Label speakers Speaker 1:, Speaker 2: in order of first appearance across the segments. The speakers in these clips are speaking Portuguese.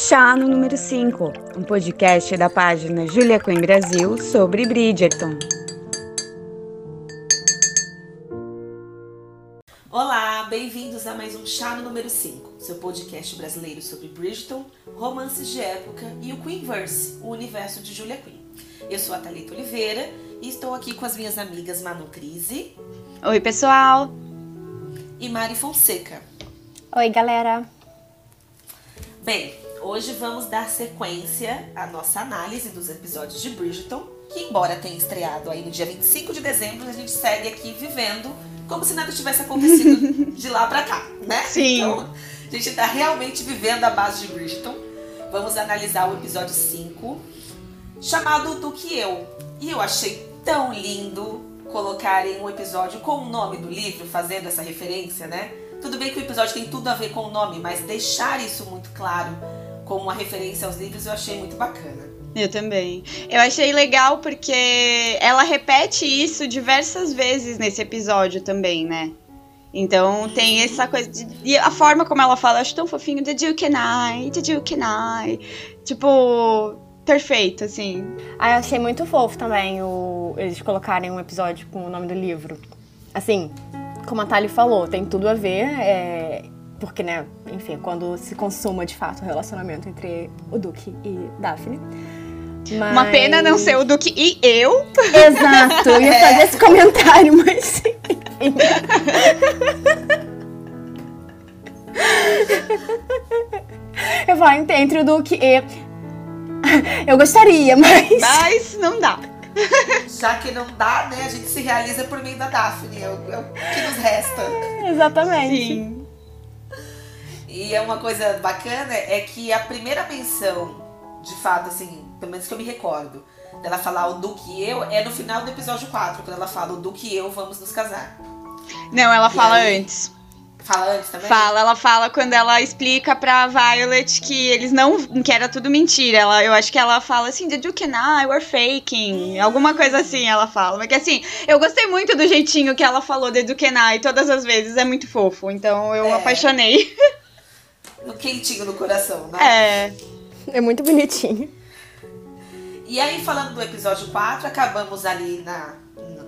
Speaker 1: Chá no número 5, um podcast da página Julia Quinn Brasil sobre Bridgerton.
Speaker 2: Olá, bem-vindos a mais um Chá no número 5, seu podcast brasileiro sobre Bridgerton, romances de época e o Queenverse, o universo de Julia Quinn. Eu sou a Thalita Oliveira e estou aqui com as minhas amigas Manu Crise.
Speaker 1: Oi, pessoal!
Speaker 2: E Mari Fonseca.
Speaker 3: Oi, galera!
Speaker 2: Bem, hoje vamos dar sequência à nossa análise dos episódios de Bridgerton, que embora tenha estreado aí no dia 25 de dezembro, a gente segue aqui vivendo como se nada tivesse acontecido de lá pra cá, né?
Speaker 1: Sim.
Speaker 2: Então, a gente tá realmente vivendo a base de Bridgerton. Vamos analisar o episódio 5, chamado Do Que Eu. E eu achei tão lindo colocarem um episódio com o nome do livro, fazendo essa referência, né? Tudo bem que o episódio tem tudo a ver com o nome, mas deixar isso muito claro como uma referência aos livros eu achei muito bacana.
Speaker 4: Eu também. Eu achei legal porque ela repete isso diversas vezes nesse episódio também, né? Então tem essa coisa de, e a forma como ela fala, eu acho tão fofinho, the Duke and I, the Duke and I. Tipo, perfeito, assim.
Speaker 3: Ah, eu achei muito fofo também o, eles colocarem um episódio com o nome do livro. Assim, como a Thali falou, tem tudo a ver, é, porque, né, enfim, quando se consuma de fato o relacionamento entre o Duque e Daphne. Mas...
Speaker 4: Uma pena não ser o Duque e eu.
Speaker 3: Exato, eu ia fazer esse comentário, mas enfim. Eu falo entre o Duque e. Eu gostaria, mas.
Speaker 4: Mas não dá.
Speaker 2: Já que não dá, né, a gente se realiza por meio da Daphne, é o, é o que nos resta.
Speaker 3: Exatamente.
Speaker 4: Sim.
Speaker 2: E é uma coisa bacana é que a primeira menção, de fato, assim, pelo menos que eu me recordo, dela falar o Duque e eu, é no final do episódio 4, quando ela fala o Duque e eu vamos nos casar.
Speaker 4: Não, ela
Speaker 2: E
Speaker 4: fala
Speaker 2: aí?
Speaker 4: antes.
Speaker 2: Fala antes também?
Speaker 4: Fala, ela fala quando ela explica pra Violet que eles não. que era tudo mentira. Ela, eu acho que ela fala assim, the Duke and I were faking. Alguma coisa assim ela fala. Porque assim, eu gostei muito do jeitinho que ela falou the Duke and I todas as vezes. É muito fofo. Então eu
Speaker 2: É.
Speaker 4: apaixonei.
Speaker 2: No quentinho no coração, né?
Speaker 4: É.
Speaker 3: É muito bonitinho.
Speaker 2: E aí, falando do episódio 4, acabamos ali na,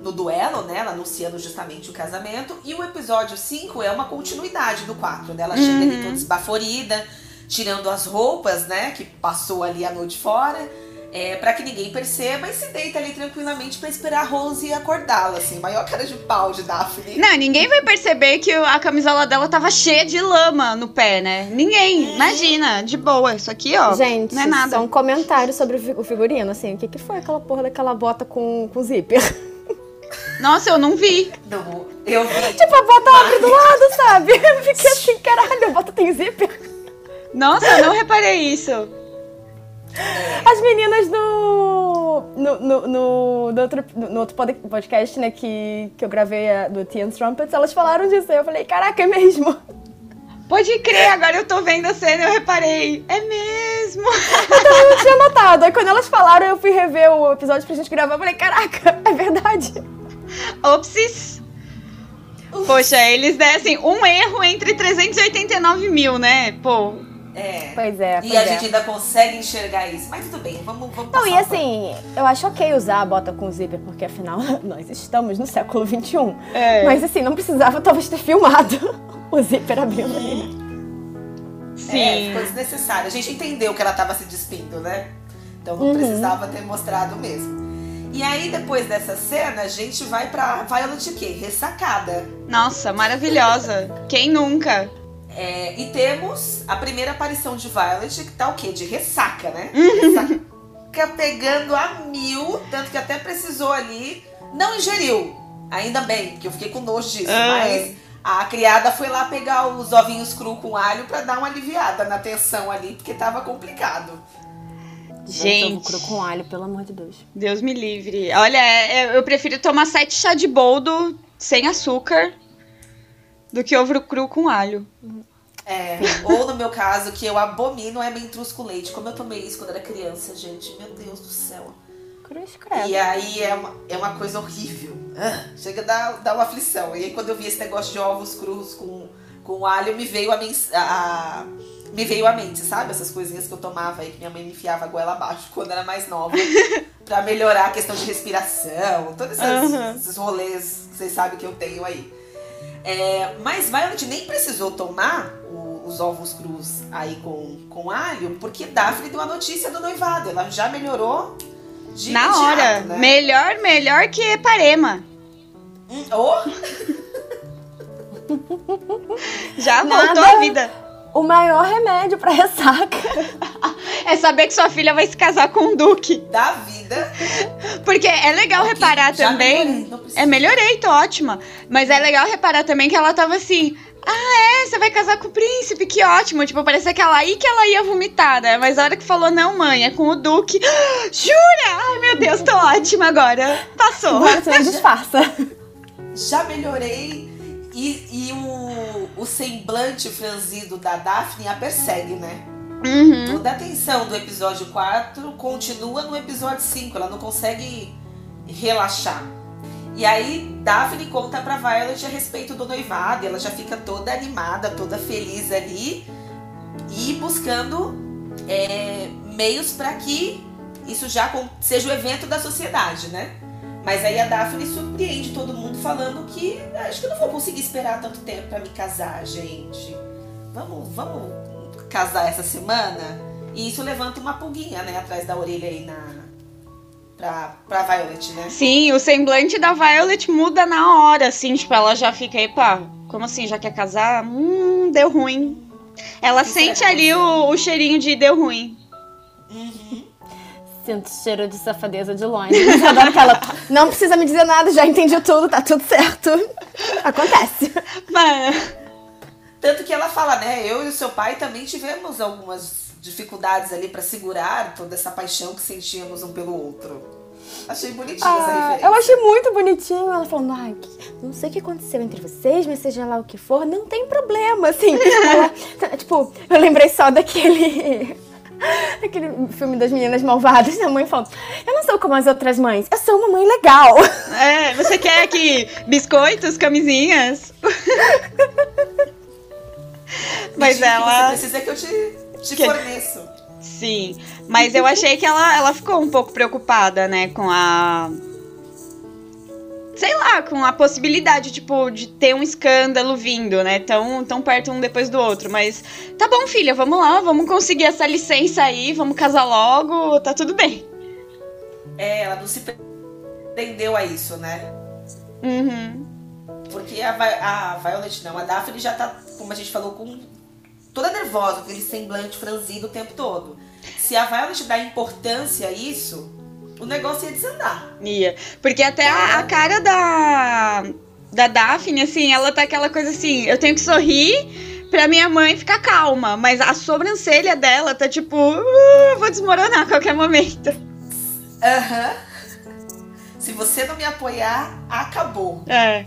Speaker 2: no duelo, né? Ela anunciando justamente o casamento. E o episódio 5 é uma continuidade do 4, né? Ela chega ali toda esbaforida, tirando as roupas, né? Que passou ali a noite fora. É, para que ninguém perceba e se deita ali tranquilamente pra esperar a Rose acordá-la, assim, maior cara de pau de Daphne.
Speaker 4: Não, ninguém vai perceber que a camisola dela tava cheia de lama no pé, né? Ninguém. Imagina, de boa. Isso aqui, ó.
Speaker 3: Gente,
Speaker 4: não é nada.
Speaker 3: só um comentário sobre o figurino, assim. O que, que foi aquela porra daquela bota com, com zíper?
Speaker 4: Nossa, eu não vi.
Speaker 2: Não, eu vi.
Speaker 3: tipo, a bota abre do lado, sabe? Eu fiquei assim, caralho, a bota tem zíper.
Speaker 4: Nossa, eu não reparei isso.
Speaker 3: As meninas do. No, no, no, outro, no outro pod- podcast, né, que, que eu gravei a- do Tea and Trumpets, elas falaram disso. Aí eu falei, caraca, é mesmo.
Speaker 4: Pode crer, agora eu tô vendo a cena e eu reparei. É mesmo.
Speaker 3: Então eu não tinha notado. Aí quando elas falaram, eu fui rever o episódio pra gente gravar. Eu falei, caraca, é verdade.
Speaker 4: Opsis. Poxa, eles dessem um erro entre 389 mil, né? Pô.
Speaker 2: É.
Speaker 3: Pois é,
Speaker 2: E
Speaker 3: pois
Speaker 2: a
Speaker 3: é.
Speaker 2: gente ainda consegue enxergar isso. Mas tudo bem, vamos, vamos
Speaker 3: Não, e assim, eu acho ok usar a bota com zíper, porque afinal nós estamos no século XXI.
Speaker 4: É.
Speaker 3: Mas assim, não precisava talvez ter filmado o zíper abrindo ali.
Speaker 2: É,
Speaker 4: Sim.
Speaker 2: ficou desnecessário. A gente entendeu que ela tava se despindo, né? Então não precisava ter mostrado mesmo. E aí, depois dessa cena, a gente vai pra Violet o quê? Ressacada.
Speaker 4: Nossa, maravilhosa. Quem nunca?
Speaker 2: É, e temos a primeira aparição de Violet, que tá o quê? De ressaca, né?
Speaker 4: Uhum.
Speaker 2: Ressaca pegando a mil, tanto que até precisou ali. Não ingeriu. Ainda bem, porque eu fiquei com nojo disso.
Speaker 4: Ah.
Speaker 2: Mas a criada foi lá pegar os ovinhos cru com alho pra dar uma aliviada na tensão ali, porque tava complicado.
Speaker 4: Gente,
Speaker 3: Ovo cru com alho, pelo amor de Deus.
Speaker 4: Deus me livre. Olha, é- eu prefiro tomar sete chá de boldo sem açúcar do que ovo cru com alho.
Speaker 2: É, ou no meu caso, que eu abomino é mentruz com leite. Como eu tomei isso quando era criança, gente. Meu Deus do céu.
Speaker 3: Cruz credo.
Speaker 2: E aí é uma, é uma coisa horrível. Ah, chega a dar, dar uma aflição. E aí quando eu vi esse negócio de ovos crus com, com alho, me veio a, mens- a, me veio à mente, sabe? Essas coisinhas que eu tomava aí, que minha mãe me enfiava a goela abaixo quando era mais nova. pra melhorar a questão de respiração, todos esses,
Speaker 4: Uhum.
Speaker 2: esses rolês, vocês sabem que eu tenho aí. É, mas Violet nem precisou tomar o- os ovos crus aí com, com alho, porque Daphne deu a notícia do noivado. Ela já melhorou de
Speaker 4: Na
Speaker 2: imediato,
Speaker 4: hora.
Speaker 2: né?
Speaker 4: Melhor, melhor que Parema.
Speaker 2: Hum, oh,
Speaker 4: Já
Speaker 3: Nada.
Speaker 4: voltou a vida.
Speaker 3: O maior remédio pra ressaca.
Speaker 4: É saber que sua filha vai se casar com um duque.
Speaker 2: da vida.
Speaker 4: Porque é legal
Speaker 2: Ok,
Speaker 4: reparar também.
Speaker 2: melhorei, não precisa.
Speaker 4: É, melhorei, tô ótima. Mas é legal reparar também que ela tava assim. Ah, é? Você vai casar com o príncipe? Que ótimo. Tipo, parecia que ela aí que ela ia vomitar, né? Mas a hora que falou, não, mãe, é com o Duque. Jura? Ai, meu Deus, tô ótima agora. Passou.
Speaker 3: Agora você não disfarça.
Speaker 2: Já melhorei. E, e o, o semblante franzido da Daphne a persegue, né?
Speaker 4: Uhum.
Speaker 2: Toda a atenção do episódio 4 continua no episódio 5. Ela não consegue relaxar. E aí, Daphne conta pra Violet a respeito do noivado. E ela já fica toda animada, toda feliz ali. E buscando é, meios para que isso já seja o evento da sociedade, né? Mas aí a Daphne surpreende todo mundo falando que "Ah, acho que eu não vou conseguir esperar tanto tempo pra me casar, gente. Vamos, vamos casar essa semana? E isso levanta uma pulguinha, né, atrás da orelha aí na pra, pra Violet, né?
Speaker 4: Sim, o semblante da Violet muda na hora, assim, tipo, ela já fica, epa, como assim, já quer casar? Hum, deu ruim. Ela
Speaker 2: Isso
Speaker 4: sente
Speaker 2: é
Speaker 4: ali o, o cheirinho de deu ruim.
Speaker 3: Sinto cheiro de safadeza de longe. Mas eu adoro que ela. Não precisa me dizer nada, já entendi tudo, tá tudo certo. Acontece.
Speaker 4: Mano,
Speaker 2: Tanto que ela fala, né? Eu e o seu pai também tivemos algumas dificuldades ali pra segurar toda essa paixão que sentíamos um pelo outro. Achei bonitinha essa
Speaker 3: Ah,
Speaker 2: referência.
Speaker 3: eu achei muito bonitinho. Ela falando, ai, que- não sei o que aconteceu entre vocês, mas seja lá o que for, não tem problema, assim. Ela, tipo, eu lembrei só daquele. Aquele filme das meninas malvadas, a mãe falando, eu não sou como as outras mães, eu sou uma mãe legal.
Speaker 4: é, você quer que biscoitos, camisinhas? Mas
Speaker 2: que
Speaker 4: ela.
Speaker 2: Você precisa que eu te, te
Speaker 4: Que-
Speaker 2: forneço.
Speaker 4: Sim, mas eu achei que ela, ela ficou um pouco preocupada, né, com a. Sei lá, com a possibilidade, tipo, de ter um escândalo vindo, né? Tão, tão perto um depois do outro. Mas tá bom, filha, vamos lá, vamos conseguir essa licença aí, vamos casar logo, tá tudo bem.
Speaker 2: É, ela não se prendeu a isso, né?
Speaker 4: Uhum.
Speaker 2: Porque a, a Violet não, a Daphne já tá, como a gente falou, com toda nervosa, com aquele semblante franzido o tempo todo. Se a Violet dá importância a isso, o negócio ia desandar.
Speaker 4: Ia. Porque até a, a cara da. Da Daphne, assim, ela tá aquela coisa assim, eu tenho que sorrir pra minha mãe ficar calma. Mas a sobrancelha dela tá tipo, "Uh, vou desmoronar a qualquer momento.
Speaker 2: Aham. Se você não me apoiar, acabou.
Speaker 4: É.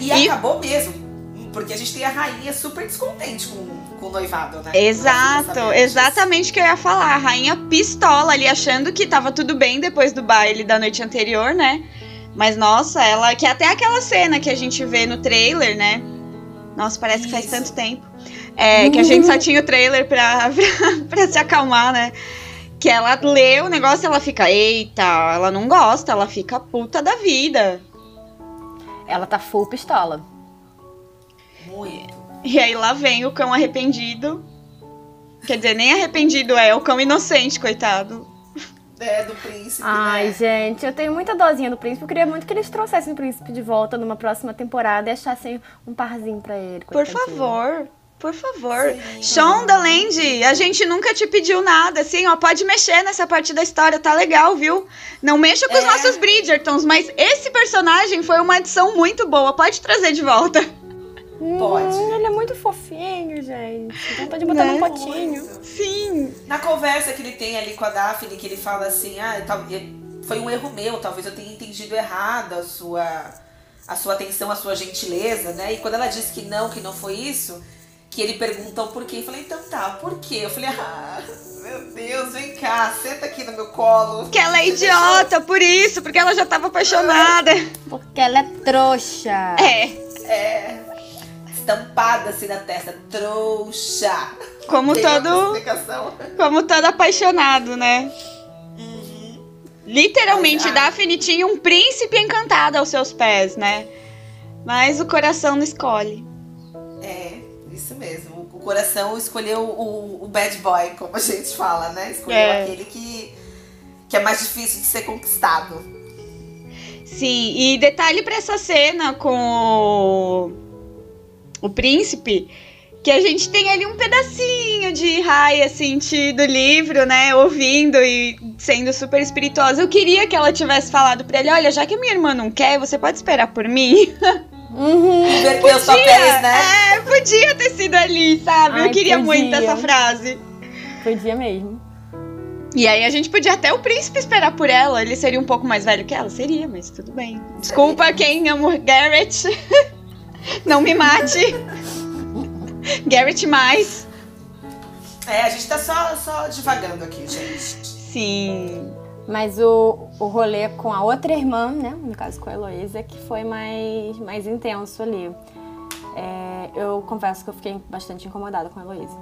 Speaker 2: E,
Speaker 4: E-
Speaker 2: acabou mesmo. Porque a gente tem a rainha super descontente com, com o noivado, né?
Speaker 4: Exato, exatamente o que eu ia falar. A rainha pistola ali, achando que tava tudo bem depois do baile da noite anterior, né? Mas nossa, ela. Que até aquela cena que a gente vê no trailer, né? Nossa, parece que faz
Speaker 2: Isso.
Speaker 4: tanto tempo. É, que a gente só tinha o trailer pra, pra, pra se acalmar, né? Que ela lê o negócio e ela fica, eita, ela não gosta, ela fica puta da vida.
Speaker 3: Ela tá full pistola.
Speaker 2: Muito.
Speaker 4: E aí lá vem o cão arrependido. Quer dizer, nem arrependido é, o cão inocente, coitado.
Speaker 2: É, do príncipe,
Speaker 3: Ai,
Speaker 2: né?
Speaker 3: gente, eu tenho muita dozinha do príncipe. Eu queria muito que eles trouxessem o príncipe de volta numa próxima temporada e achassem um parzinho pra ele.
Speaker 4: Por favor, por favor.
Speaker 2: Sim.
Speaker 4: Shondaland, a gente nunca te pediu nada, assim, ó, pode mexer nessa parte da história, tá legal, viu? Não mexa com os
Speaker 2: É.
Speaker 4: nossos Bridgertons, mas esse personagem foi uma adição muito boa, pode trazer de volta.
Speaker 2: Pode.
Speaker 3: Hum, ele é muito fofinho, gente. Vontade de botar
Speaker 4: Né?
Speaker 3: num potinho.
Speaker 4: Sim.
Speaker 2: Na conversa que ele tem ali com a Daphne, que ele fala assim, ah, tal- foi um erro meu, talvez eu tenha entendido errado a sua, a sua atenção, a sua gentileza, né? E quando ela disse que não, que não foi isso, que ele pergunta o porquê, eu falei, então tá, por quê? Eu falei, ah, meu Deus, vem cá, senta aqui no meu colo.
Speaker 4: Que ela é idiota por isso, porque ela já tava apaixonada.
Speaker 3: Porque ela é trouxa.
Speaker 4: É.
Speaker 2: É, estampada assim na testa, trouxa.
Speaker 4: Como
Speaker 2: Tem
Speaker 4: todo, como todo apaixonado, né? Literalmente,
Speaker 2: Mas, ah.
Speaker 4: Daphne tinha um príncipe encantado aos seus pés, né? Mas o coração não escolhe.
Speaker 2: É, isso mesmo. O coração escolheu o, o bad boy, como a gente fala, né? Escolheu
Speaker 4: É.
Speaker 2: aquele que, que é mais difícil de ser conquistado.
Speaker 4: Sim, e detalhe pra essa cena com o, o príncipe, que a gente tem ali um pedacinho de Raya, assim, do livro, né, ouvindo e sendo super espirituosa. Eu queria que ela tivesse falado pra ele, olha, já que minha irmã não quer, você pode esperar por mim?
Speaker 3: Uhum.
Speaker 2: Inverter os papéis, né?
Speaker 4: É, podia ter sido ali, sabe? Eu
Speaker 3: Ai,
Speaker 4: queria
Speaker 3: podia.
Speaker 4: muito essa frase.
Speaker 3: Podia mesmo.
Speaker 4: E aí a gente podia até o príncipe esperar por ela. Ele seria um pouco mais velho que ela? Seria, mas tudo bem. Desculpa quem ama o Garrett. Não me mate. Garrett mais.
Speaker 2: É, a gente tá só, só divagando aqui, gente.
Speaker 4: Sim.
Speaker 3: Mas o, o rolê com a outra irmã, né? No caso com a Heloísa, que foi mais, mais intenso ali. É, eu confesso que eu fiquei bastante incomodada com a Heloísa.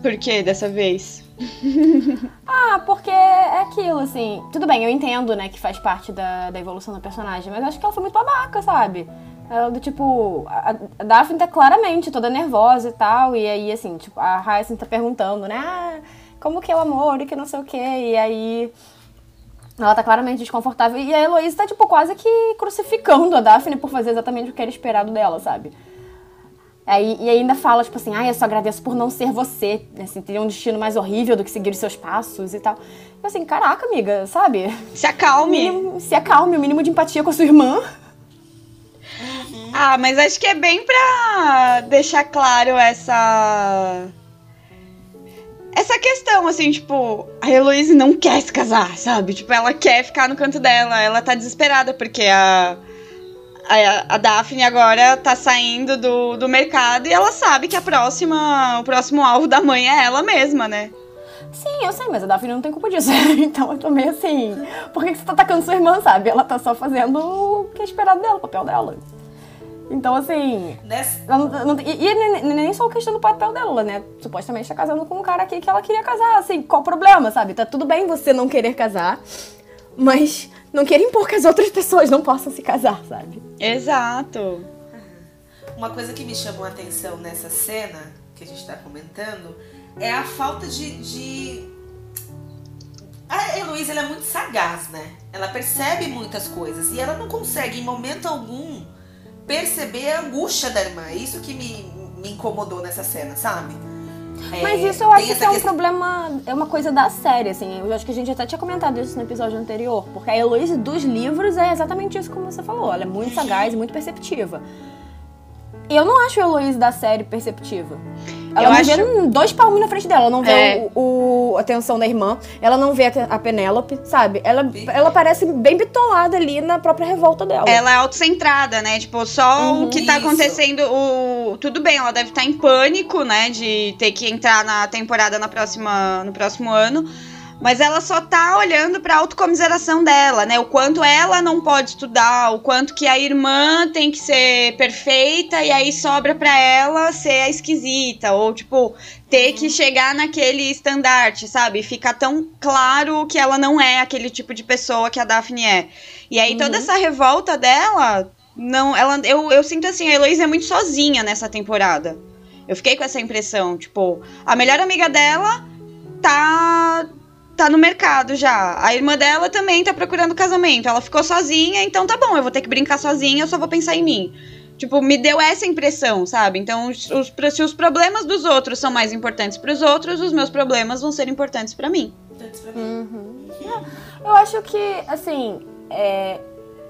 Speaker 4: Por que dessa vez?
Speaker 3: Ah, porque é aquilo, assim. Tudo bem, eu entendo, né, que faz parte da, da evolução do personagem, mas eu acho que ela foi muito babaca, sabe? Ela do tipo. A, a Daphne tá claramente toda nervosa e tal, e aí, assim, tipo, a Hyacinth tá perguntando, né? Ah, como que é o amor e que não sei o quê, e aí. Ela tá claramente desconfortável. E a Heloísa tá, tipo, quase que crucificando a Daphne por fazer exatamente o que era esperado dela, sabe? Aí, e ainda fala, tipo assim, ai, eu só agradeço por não ser você. Assim, teria um destino mais horrível do que seguir os seus passos e tal. Eu assim, caraca, amiga, sabe?
Speaker 4: Se acalme.
Speaker 3: mínimo, se acalme, o mínimo de empatia com a sua irmã.
Speaker 4: Ah, mas acho que é bem pra deixar claro essa. Essa questão, assim, tipo, a Heloísa não quer se casar, sabe? Tipo, ela quer ficar no canto dela, ela tá desesperada, porque a. A, a Daphne agora tá saindo do, do mercado e ela sabe que a próxima, o próximo alvo da mãe é ela mesma, né?
Speaker 3: Sim, eu sei, mas a Daphne não tem culpa disso. Então eu tô meio assim, por que você tá atacando sua irmã, sabe? Ela tá só fazendo o que é esperado dela, o papel dela. Então, assim, não- não- e e nem, só a questão do papel dela, né? Supostamente tá casando com um cara aqui que ela queria casar. Assim, qual o problema, sabe? Tá tudo bem você não querer casar, mas não querer impor que as outras pessoas não possam se casar, sabe?
Speaker 4: Exato.
Speaker 2: uma coisa que me chamou a atenção nessa cena que a gente tá comentando é a falta de. de... A Heloísa ela é muito sagaz, né? Ela percebe muitas coisas e ela não consegue, em momento algum, perceber a angústia da irmã. É isso que me, me incomodou nessa cena, sabe? É,
Speaker 3: Mas isso eu acho que é um
Speaker 2: questão-
Speaker 3: problema, é uma coisa da série, assim. Eu acho que a gente até tinha comentado isso no episódio anterior. Porque a Heloísa dos livros é exatamente isso como você falou. Ela é muito sagaz muito perceptiva. Eu não acho a Heloísa da série perceptiva. Ela
Speaker 4: Eu
Speaker 3: não
Speaker 4: acho-
Speaker 3: vê dois palminhos na frente dela. Ela não vê
Speaker 4: É.
Speaker 3: o, o- a atenção da irmã. Ela não vê a, a Penélope, sabe? Ela, ela parece bem bitolada ali na própria revolta dela.
Speaker 4: Ela é autocentrada, né? Tipo, só
Speaker 3: Uhum.
Speaker 4: o que tá
Speaker 2: Isso.
Speaker 4: acontecendo. O... Tudo bem, ela deve estar em pânico, né? De ter que entrar na temporada na próxima, no próximo ano. Mas ela só tá olhando pra autocomiseração dela, né? O quanto ela não pode estudar, o quanto que a irmã tem que ser perfeita e aí sobra pra ela ser a esquisita. Ou, tipo, ter que chegar naquele estandarte, sabe? Fica tão claro que ela não é aquele tipo de pessoa que a Daphne é. E aí toda essa revolta dela, não, ela, eu, eu sinto assim, a Heloísa é muito sozinha nessa temporada. Eu fiquei com essa impressão, tipo, a melhor amiga dela tá tá no mercado já. A irmã dela também tá procurando casamento. Ela ficou sozinha, então tá bom, eu vou ter que brincar sozinha, eu só vou pensar em mim. Tipo, me deu essa impressão, sabe? Então, os, os- se os problemas dos outros são mais importantes pros outros, os meus problemas vão ser importantes pra mim.
Speaker 3: Uhum. Eu acho que, assim, é,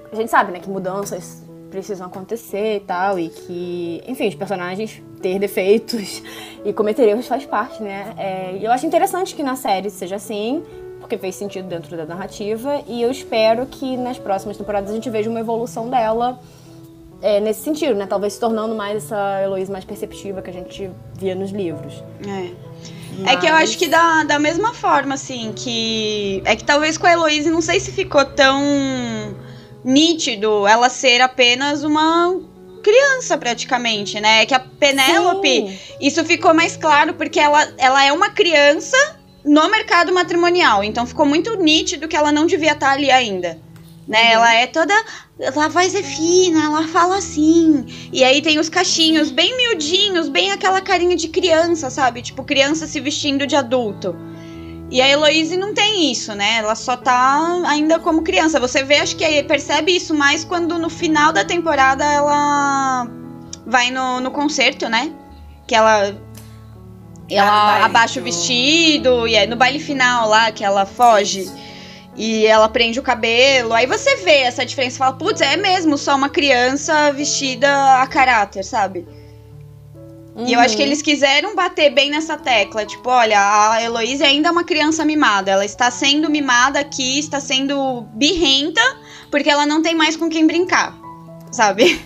Speaker 3: a gente sabe, né, que mudanças precisam acontecer e tal, e que, enfim, os personagens ter defeitos e cometer erros faz parte, né? É, e eu acho interessante que na série seja assim, porque fez sentido dentro da narrativa, e eu espero que nas próximas temporadas a gente veja uma evolução dela é, nesse sentido, né? Talvez se tornando mais essa Heloísa mais perceptiva que a gente via nos livros.
Speaker 4: É. É que eu acho que da, da mesma forma, assim, que. É que talvez com a Heloísa, não sei se ficou tão nítido ela ser apenas uma criança praticamente, né? Que a Penélope, isso ficou mais claro porque ela, ela é uma criança no mercado matrimonial. Então ficou muito nítido que ela não devia estar ali ainda. Né?
Speaker 2: Uhum.
Speaker 4: Ela é toda. A voz é fina, ela fala assim. E aí tem os cachinhos bem miudinhos, bem aquela carinha de criança, sabe? Tipo, criança se vestindo de adulto. E a Heloise não tem isso, né? Ela só tá ainda como criança. Você vê, acho que percebe isso mais quando no final da temporada ela vai no, no concerto, né? Que ela. Ela
Speaker 2: baile
Speaker 4: abaixa o
Speaker 2: do-
Speaker 4: vestido, e é no baile final lá que ela foge. E ela prende o cabelo. Aí você vê essa diferença e fala, putz, é mesmo só uma criança vestida a caráter, sabe? E eu acho que
Speaker 3: Uhum.
Speaker 4: eles quiseram bater bem nessa tecla. Tipo, olha, a Heloísa ainda é uma criança mimada. Ela está sendo mimada aqui, está sendo birrenta, porque ela não tem mais com quem brincar. Sabe?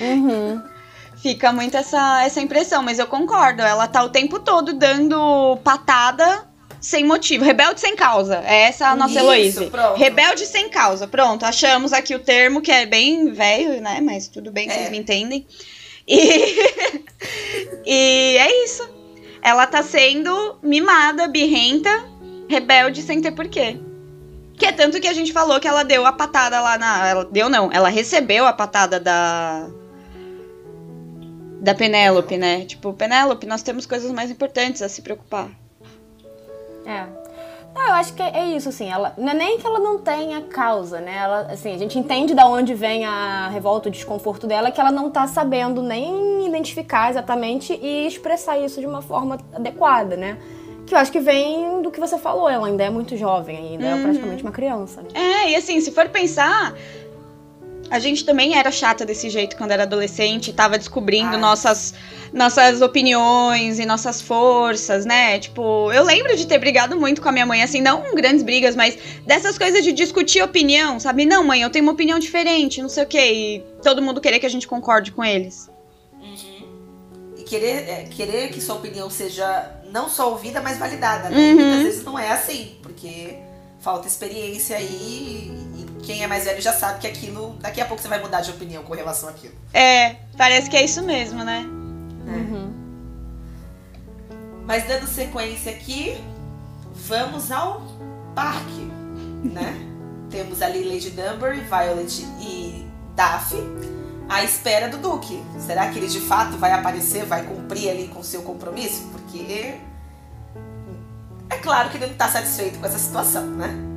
Speaker 3: Uhum.
Speaker 4: Fica muito essa, essa impressão, mas eu concordo. Ela tá o tempo todo dando patada sem motivo. Rebelde sem causa. É essa a nossa
Speaker 2: Isso,
Speaker 4: Heloísa.
Speaker 2: pronto.
Speaker 4: Rebelde sem causa. Pronto, achamos aqui o termo que é bem velho, né? Mas tudo bem,
Speaker 2: É.
Speaker 4: vocês me entendem. E... e é isso. Ela tá sendo mimada, birrenta, rebelde sem ter porquê. Que é tanto que a gente falou que ela deu a patada lá na. Ela deu não, ela recebeu a patada da. Da Penélope, né? Tipo, Penélope, nós temos coisas mais importantes a se preocupar.
Speaker 3: É. Eu acho que é isso, assim, ela, não é nem que ela não tenha causa, né? Ela, assim, a gente entende da onde vem a revolta, o desconforto dela, que ela não tá sabendo nem identificar exatamente e expressar isso de uma forma adequada, né? Que eu acho que vem do que você falou, ela ainda é muito jovem, ainda é praticamente uma criança. né?
Speaker 4: É, e assim, se for pensar, a gente também era chata desse jeito quando era adolescente, tava descobrindo
Speaker 2: Ai.
Speaker 4: nossas, nossas opiniões e nossas forças, né? Tipo, eu lembro de ter brigado muito com a minha mãe, assim, não grandes brigas, mas dessas coisas de discutir opinião, sabe? Não, mãe, eu tenho uma opinião diferente, não sei o quê, e todo mundo querer que a gente concorde com eles.
Speaker 2: E querer, é, querer que sua opinião seja não só ouvida, mas validada, né?
Speaker 4: Uhum.
Speaker 2: Muitas vezes não é assim, porque falta experiência aí quem é mais velho já sabe que aquilo. Daqui a pouco você vai mudar de opinião com relação àquilo.
Speaker 4: É, parece que é isso mesmo, né?
Speaker 3: Uhum.
Speaker 2: Mas dando sequência aqui, vamos ao parque, né? Temos ali Lady Dunbury, Violet e Daphne à espera do Duque. Será que ele de fato vai aparecer, vai cumprir ali com o seu compromisso? Porque é claro que ele não tá satisfeito com essa situação, né?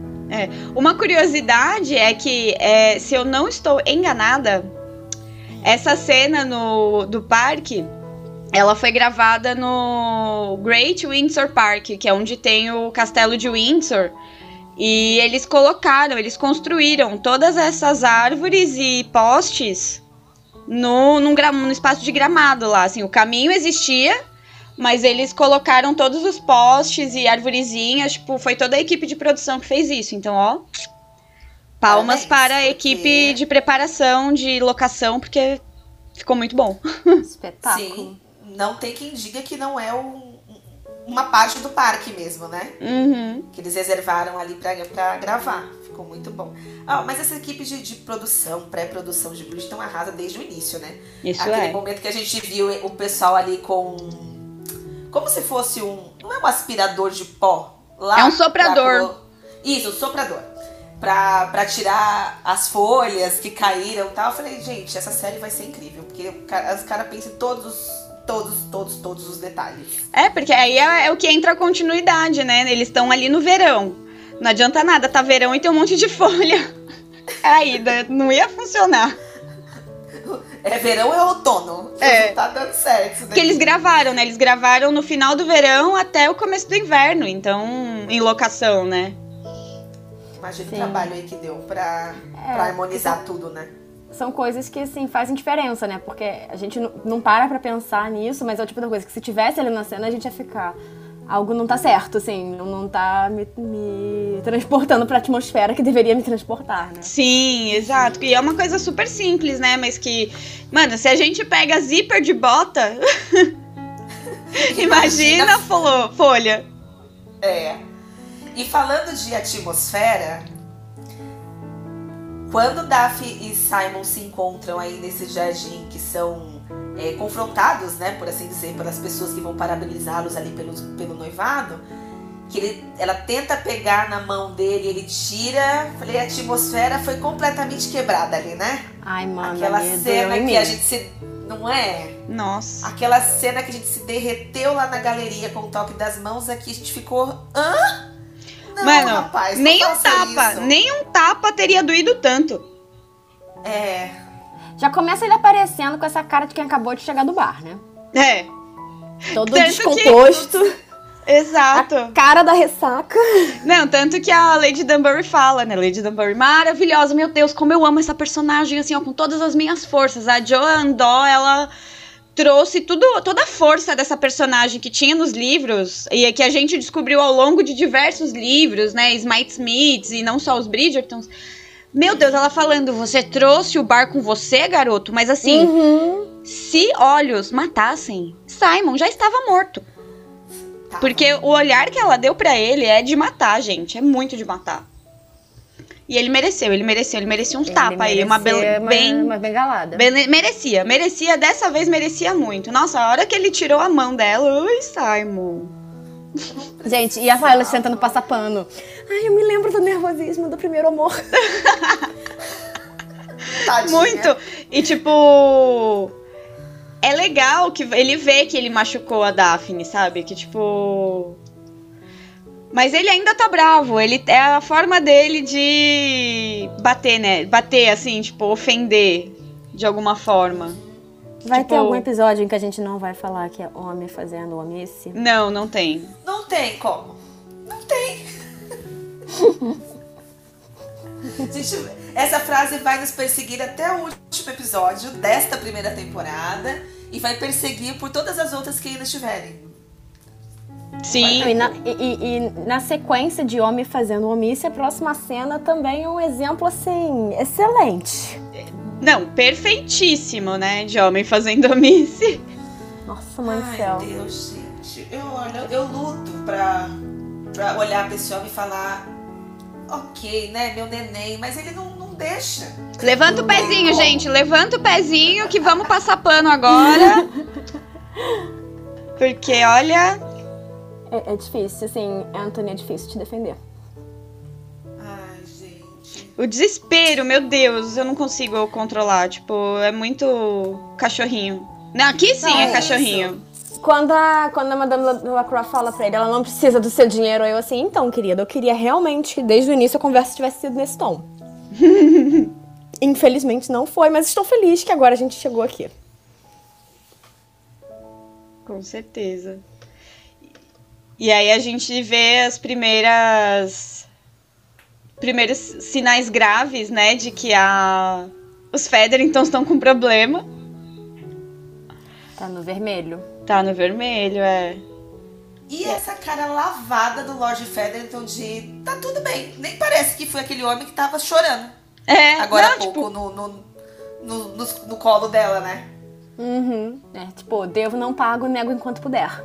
Speaker 4: Uma curiosidade é que, é, se eu não estou enganada, essa cena no, do parque, ela foi gravada no Great Windsor Park, que é onde tem o castelo de Windsor. E eles colocaram, eles construíram todas essas árvores e postes no, num, no espaço de gramado lá. Assim, o caminho existia, mas eles colocaram todos os postes e arvorezinhas, tipo, foi toda a equipe de produção que fez isso. Então, ó, palmas
Speaker 2: Parabéns,
Speaker 4: para a
Speaker 2: porque-
Speaker 4: equipe de preparação, de locação, porque ficou muito bom.
Speaker 3: Espetáculo.
Speaker 2: Sim. Não tem quem diga que não é um- uma parte do parque mesmo, né?
Speaker 4: Uhum.
Speaker 2: que eles reservaram ali pra, pra gravar. Ficou muito bom. Ah, mas essa equipe de, de produção, pré-produção de Bridgerton arrasa desde o início, né?
Speaker 4: Isso
Speaker 2: Aquele
Speaker 4: é.
Speaker 2: momento que a gente viu o pessoal ali com. Como se fosse um. Não é um aspirador de pó? Lá
Speaker 4: É um soprador.
Speaker 2: Isso, um soprador. Pra, pra tirar as folhas que caíram e tal. Eu falei, gente, essa série vai ser incrível. Porque cara- os caras pensam em todos, todos, todos, todos os detalhes.
Speaker 4: É, porque aí é, é o que entra a continuidade, né? Eles estão ali no verão. Não adianta nada, tá verão e tem um monte de folha. Aí, né, não ia funcionar.
Speaker 2: É verão ou é outono?
Speaker 4: É.
Speaker 2: Não tá dando certo. Isso
Speaker 4: Porque eles gravaram, né? Eles gravaram no final do verão até o começo do inverno, então, em locação, né?
Speaker 2: Imagina
Speaker 3: Sim.
Speaker 2: o trabalho aí que deu pra,
Speaker 3: É,
Speaker 2: pra harmonizar tudo, né?
Speaker 3: São coisas que, assim, fazem diferença, né? Porque a gente não- não para pra pensar nisso, mas é o tipo da coisa que se tivesse ali na cena, a gente ia ficar... Algo não tá certo, assim, não, tá me, me transportando pra atmosfera que deveria me transportar, né?
Speaker 4: Sim, exato. E é uma coisa super simples, né? Mas que, mano, se a gente pega zíper de bota, imagina a folo- folha.
Speaker 2: É. E falando de atmosfera, Quando Daphne e Simon se encontram aí nesse jardim, que são é, confrontados, né, por assim dizer, pelas pessoas que vão parabenizá-los ali pelo, pelo noivado, que ele, ela tenta pegar na mão dele, ele tira. Falei, a atmosfera foi completamente quebrada ali, né?
Speaker 3: Ai, mano,
Speaker 2: Aquela cena que a gente se. Não é?
Speaker 4: Nossa.
Speaker 2: Aquela cena que a gente se derreteu lá na galeria com o toque das mãos, aqui a gente ficou. Hã? Não,
Speaker 4: Mano,
Speaker 2: rapaz, não
Speaker 4: nem um tapa,
Speaker 2: isso.
Speaker 4: nem um tapa teria doído tanto.
Speaker 2: É.
Speaker 3: Já começa ele aparecendo com essa cara de quem acabou de chegar do bar, né?
Speaker 4: É,
Speaker 3: Todo
Speaker 4: Tanto que-
Speaker 3: descomposto.
Speaker 4: exato.
Speaker 3: A cara da ressaca.
Speaker 4: Não, tanto que a Lady Dunbury fala, né? Lady Dunbury, maravilhosa, meu Deus, como eu amo essa personagem, assim, ó, com todas as minhas forças. A Joan Doe, ela trouxe tudo, toda a força dessa personagem que tinha nos livros e que a gente descobriu ao longo de diversos livros, né? Smite Smiths e não só os Bridgertons. Meu Deus, ela falando, você trouxe o bar com você, garoto, mas assim,
Speaker 3: Uhum.
Speaker 4: se olhos matassem, Simon já estava morto.
Speaker 2: Tá.
Speaker 4: Porque o olhar que ela deu pra ele é de matar, gente. É muito de matar. E ele mereceu, ele mereceu, ele merecia uns
Speaker 3: Ele
Speaker 4: tapas aí. Uma,
Speaker 3: merecia
Speaker 4: bel-
Speaker 3: uma,
Speaker 4: bem.
Speaker 3: uma bengalada.
Speaker 4: bene- merecia, merecia, dessa vez merecia muito. Nossa, a hora que ele tirou a mão dela, ui, Simon.
Speaker 3: Gente, e a Violet tentando passar pano. Ai, eu me lembro do nervosismo do primeiro amor.
Speaker 2: Tadinha.
Speaker 4: Muito. E tipo. É legal que ele vê que ele machucou a Daphne, sabe? Que tipo. Mas ele ainda tá bravo. Ele é a forma dele de bater, né? Bater assim, tipo, ofender de alguma forma.
Speaker 3: Vai
Speaker 4: Tipo-
Speaker 3: ter algum episódio em que a gente não vai falar que é homem fazendo homice?
Speaker 4: Não, não tem.
Speaker 2: Não tem como. Não tem. Gente, essa frase vai nos perseguir até o último episódio desta primeira temporada e vai perseguir por todas as outras que ainda estiverem.
Speaker 4: Sim.
Speaker 3: E na, e- e- na sequência de homem fazendo homice, a próxima cena também é um exemplo, assim, excelente.
Speaker 4: Não, perfeitíssimo, né? De homem fazendo omisse.
Speaker 3: Nossa, mãe do céu.
Speaker 2: Deus, gente. Eu, olho, eu luto pra, pra olhar pra esse homem e falar: ok, né, meu neném, mas ele não, não deixa.
Speaker 4: Levanta o pezinho, gente. Levanta o pezinho que vamos passar pano agora. Porque, olha.
Speaker 3: É, é difícil, assim, Anthony, é difícil te defender.
Speaker 4: O desespero, meu Deus, eu não consigo controlar. Tipo, é muito cachorrinho. Não, aqui sim
Speaker 2: Não,
Speaker 4: é
Speaker 2: é
Speaker 4: cachorrinho.
Speaker 3: Quando a, quando a Madame La- Lacroix fala pra ele, ela não precisa do seu dinheiro, eu assim, então, querida, eu queria realmente que desde o início a conversa tivesse sido nesse tom. Infelizmente não foi, mas estou feliz que agora a gente chegou aqui.
Speaker 4: Com certeza. E aí a gente vê as primeiras. Primeiros sinais graves, né? De que a. Os Featheringtons estão com problema.
Speaker 3: Tá no vermelho.
Speaker 4: Tá no vermelho, é.
Speaker 2: E essa cara lavada do Lord Featherton de tá tudo bem. Nem parece que foi aquele homem que tava chorando
Speaker 4: É,
Speaker 2: agora
Speaker 4: não,
Speaker 2: há pouco
Speaker 4: tipo,
Speaker 2: no, no, no, no, no colo dela, né?
Speaker 3: Uhum. É, tipo, devo, não pago, nego enquanto puder.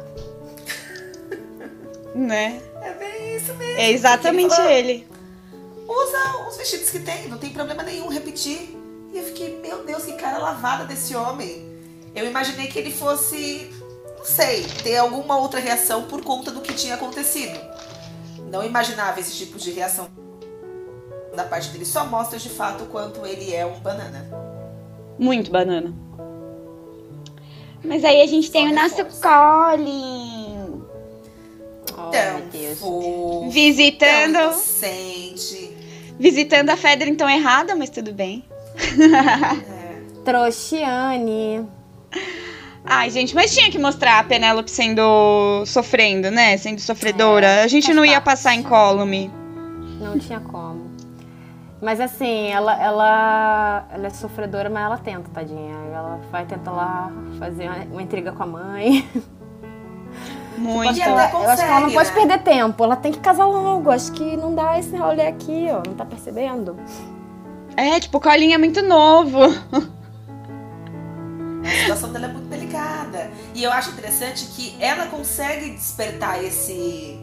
Speaker 4: né?
Speaker 2: É bem isso mesmo.
Speaker 4: É exatamente
Speaker 2: Ele falou,
Speaker 4: ele.
Speaker 2: Usa os vestidos que tem, não tem problema nenhum repetir. E eu fiquei, meu Deus, que cara lavada desse homem. Eu imaginei que ele fosse, não sei, ter alguma outra reação por conta do que tinha acontecido. Não imaginava esse tipo de reação da parte dele. Só mostra de fato o quanto ele é um banana.
Speaker 4: Muito banana. Mas aí a gente tem
Speaker 2: Só
Speaker 4: o nosso. Colin.
Speaker 3: Oh,
Speaker 2: Tão
Speaker 3: meu Deus.
Speaker 2: fofo, tão
Speaker 4: Visitando.
Speaker 2: inocente.
Speaker 4: Visitando a Featherington errada, mas tudo bem.
Speaker 3: Trouxiane.
Speaker 4: Ai, gente, mas tinha que mostrar a Penélope sendo. sofrendo, né? Sendo sofredora.
Speaker 3: É,
Speaker 4: a gente não ia passar em Column.
Speaker 3: Não tinha como. Mas assim, ela, ela, ela é sofredora, mas ela tenta, tadinha. Ela vai tentar lá fazer uma, uma intriga com a mãe.
Speaker 4: Muito.
Speaker 2: E
Speaker 3: eu,
Speaker 2: até
Speaker 3: eu acho que ela não
Speaker 2: consegue,
Speaker 3: pode
Speaker 2: né?
Speaker 3: perder tempo. Ela tem que casar logo. Acho que não dá esse rolê aqui, ó. Não tá percebendo?
Speaker 4: É, tipo, o Colin é muito novo.
Speaker 2: A situação dela é muito delicada. E eu acho interessante que ela consegue despertar esse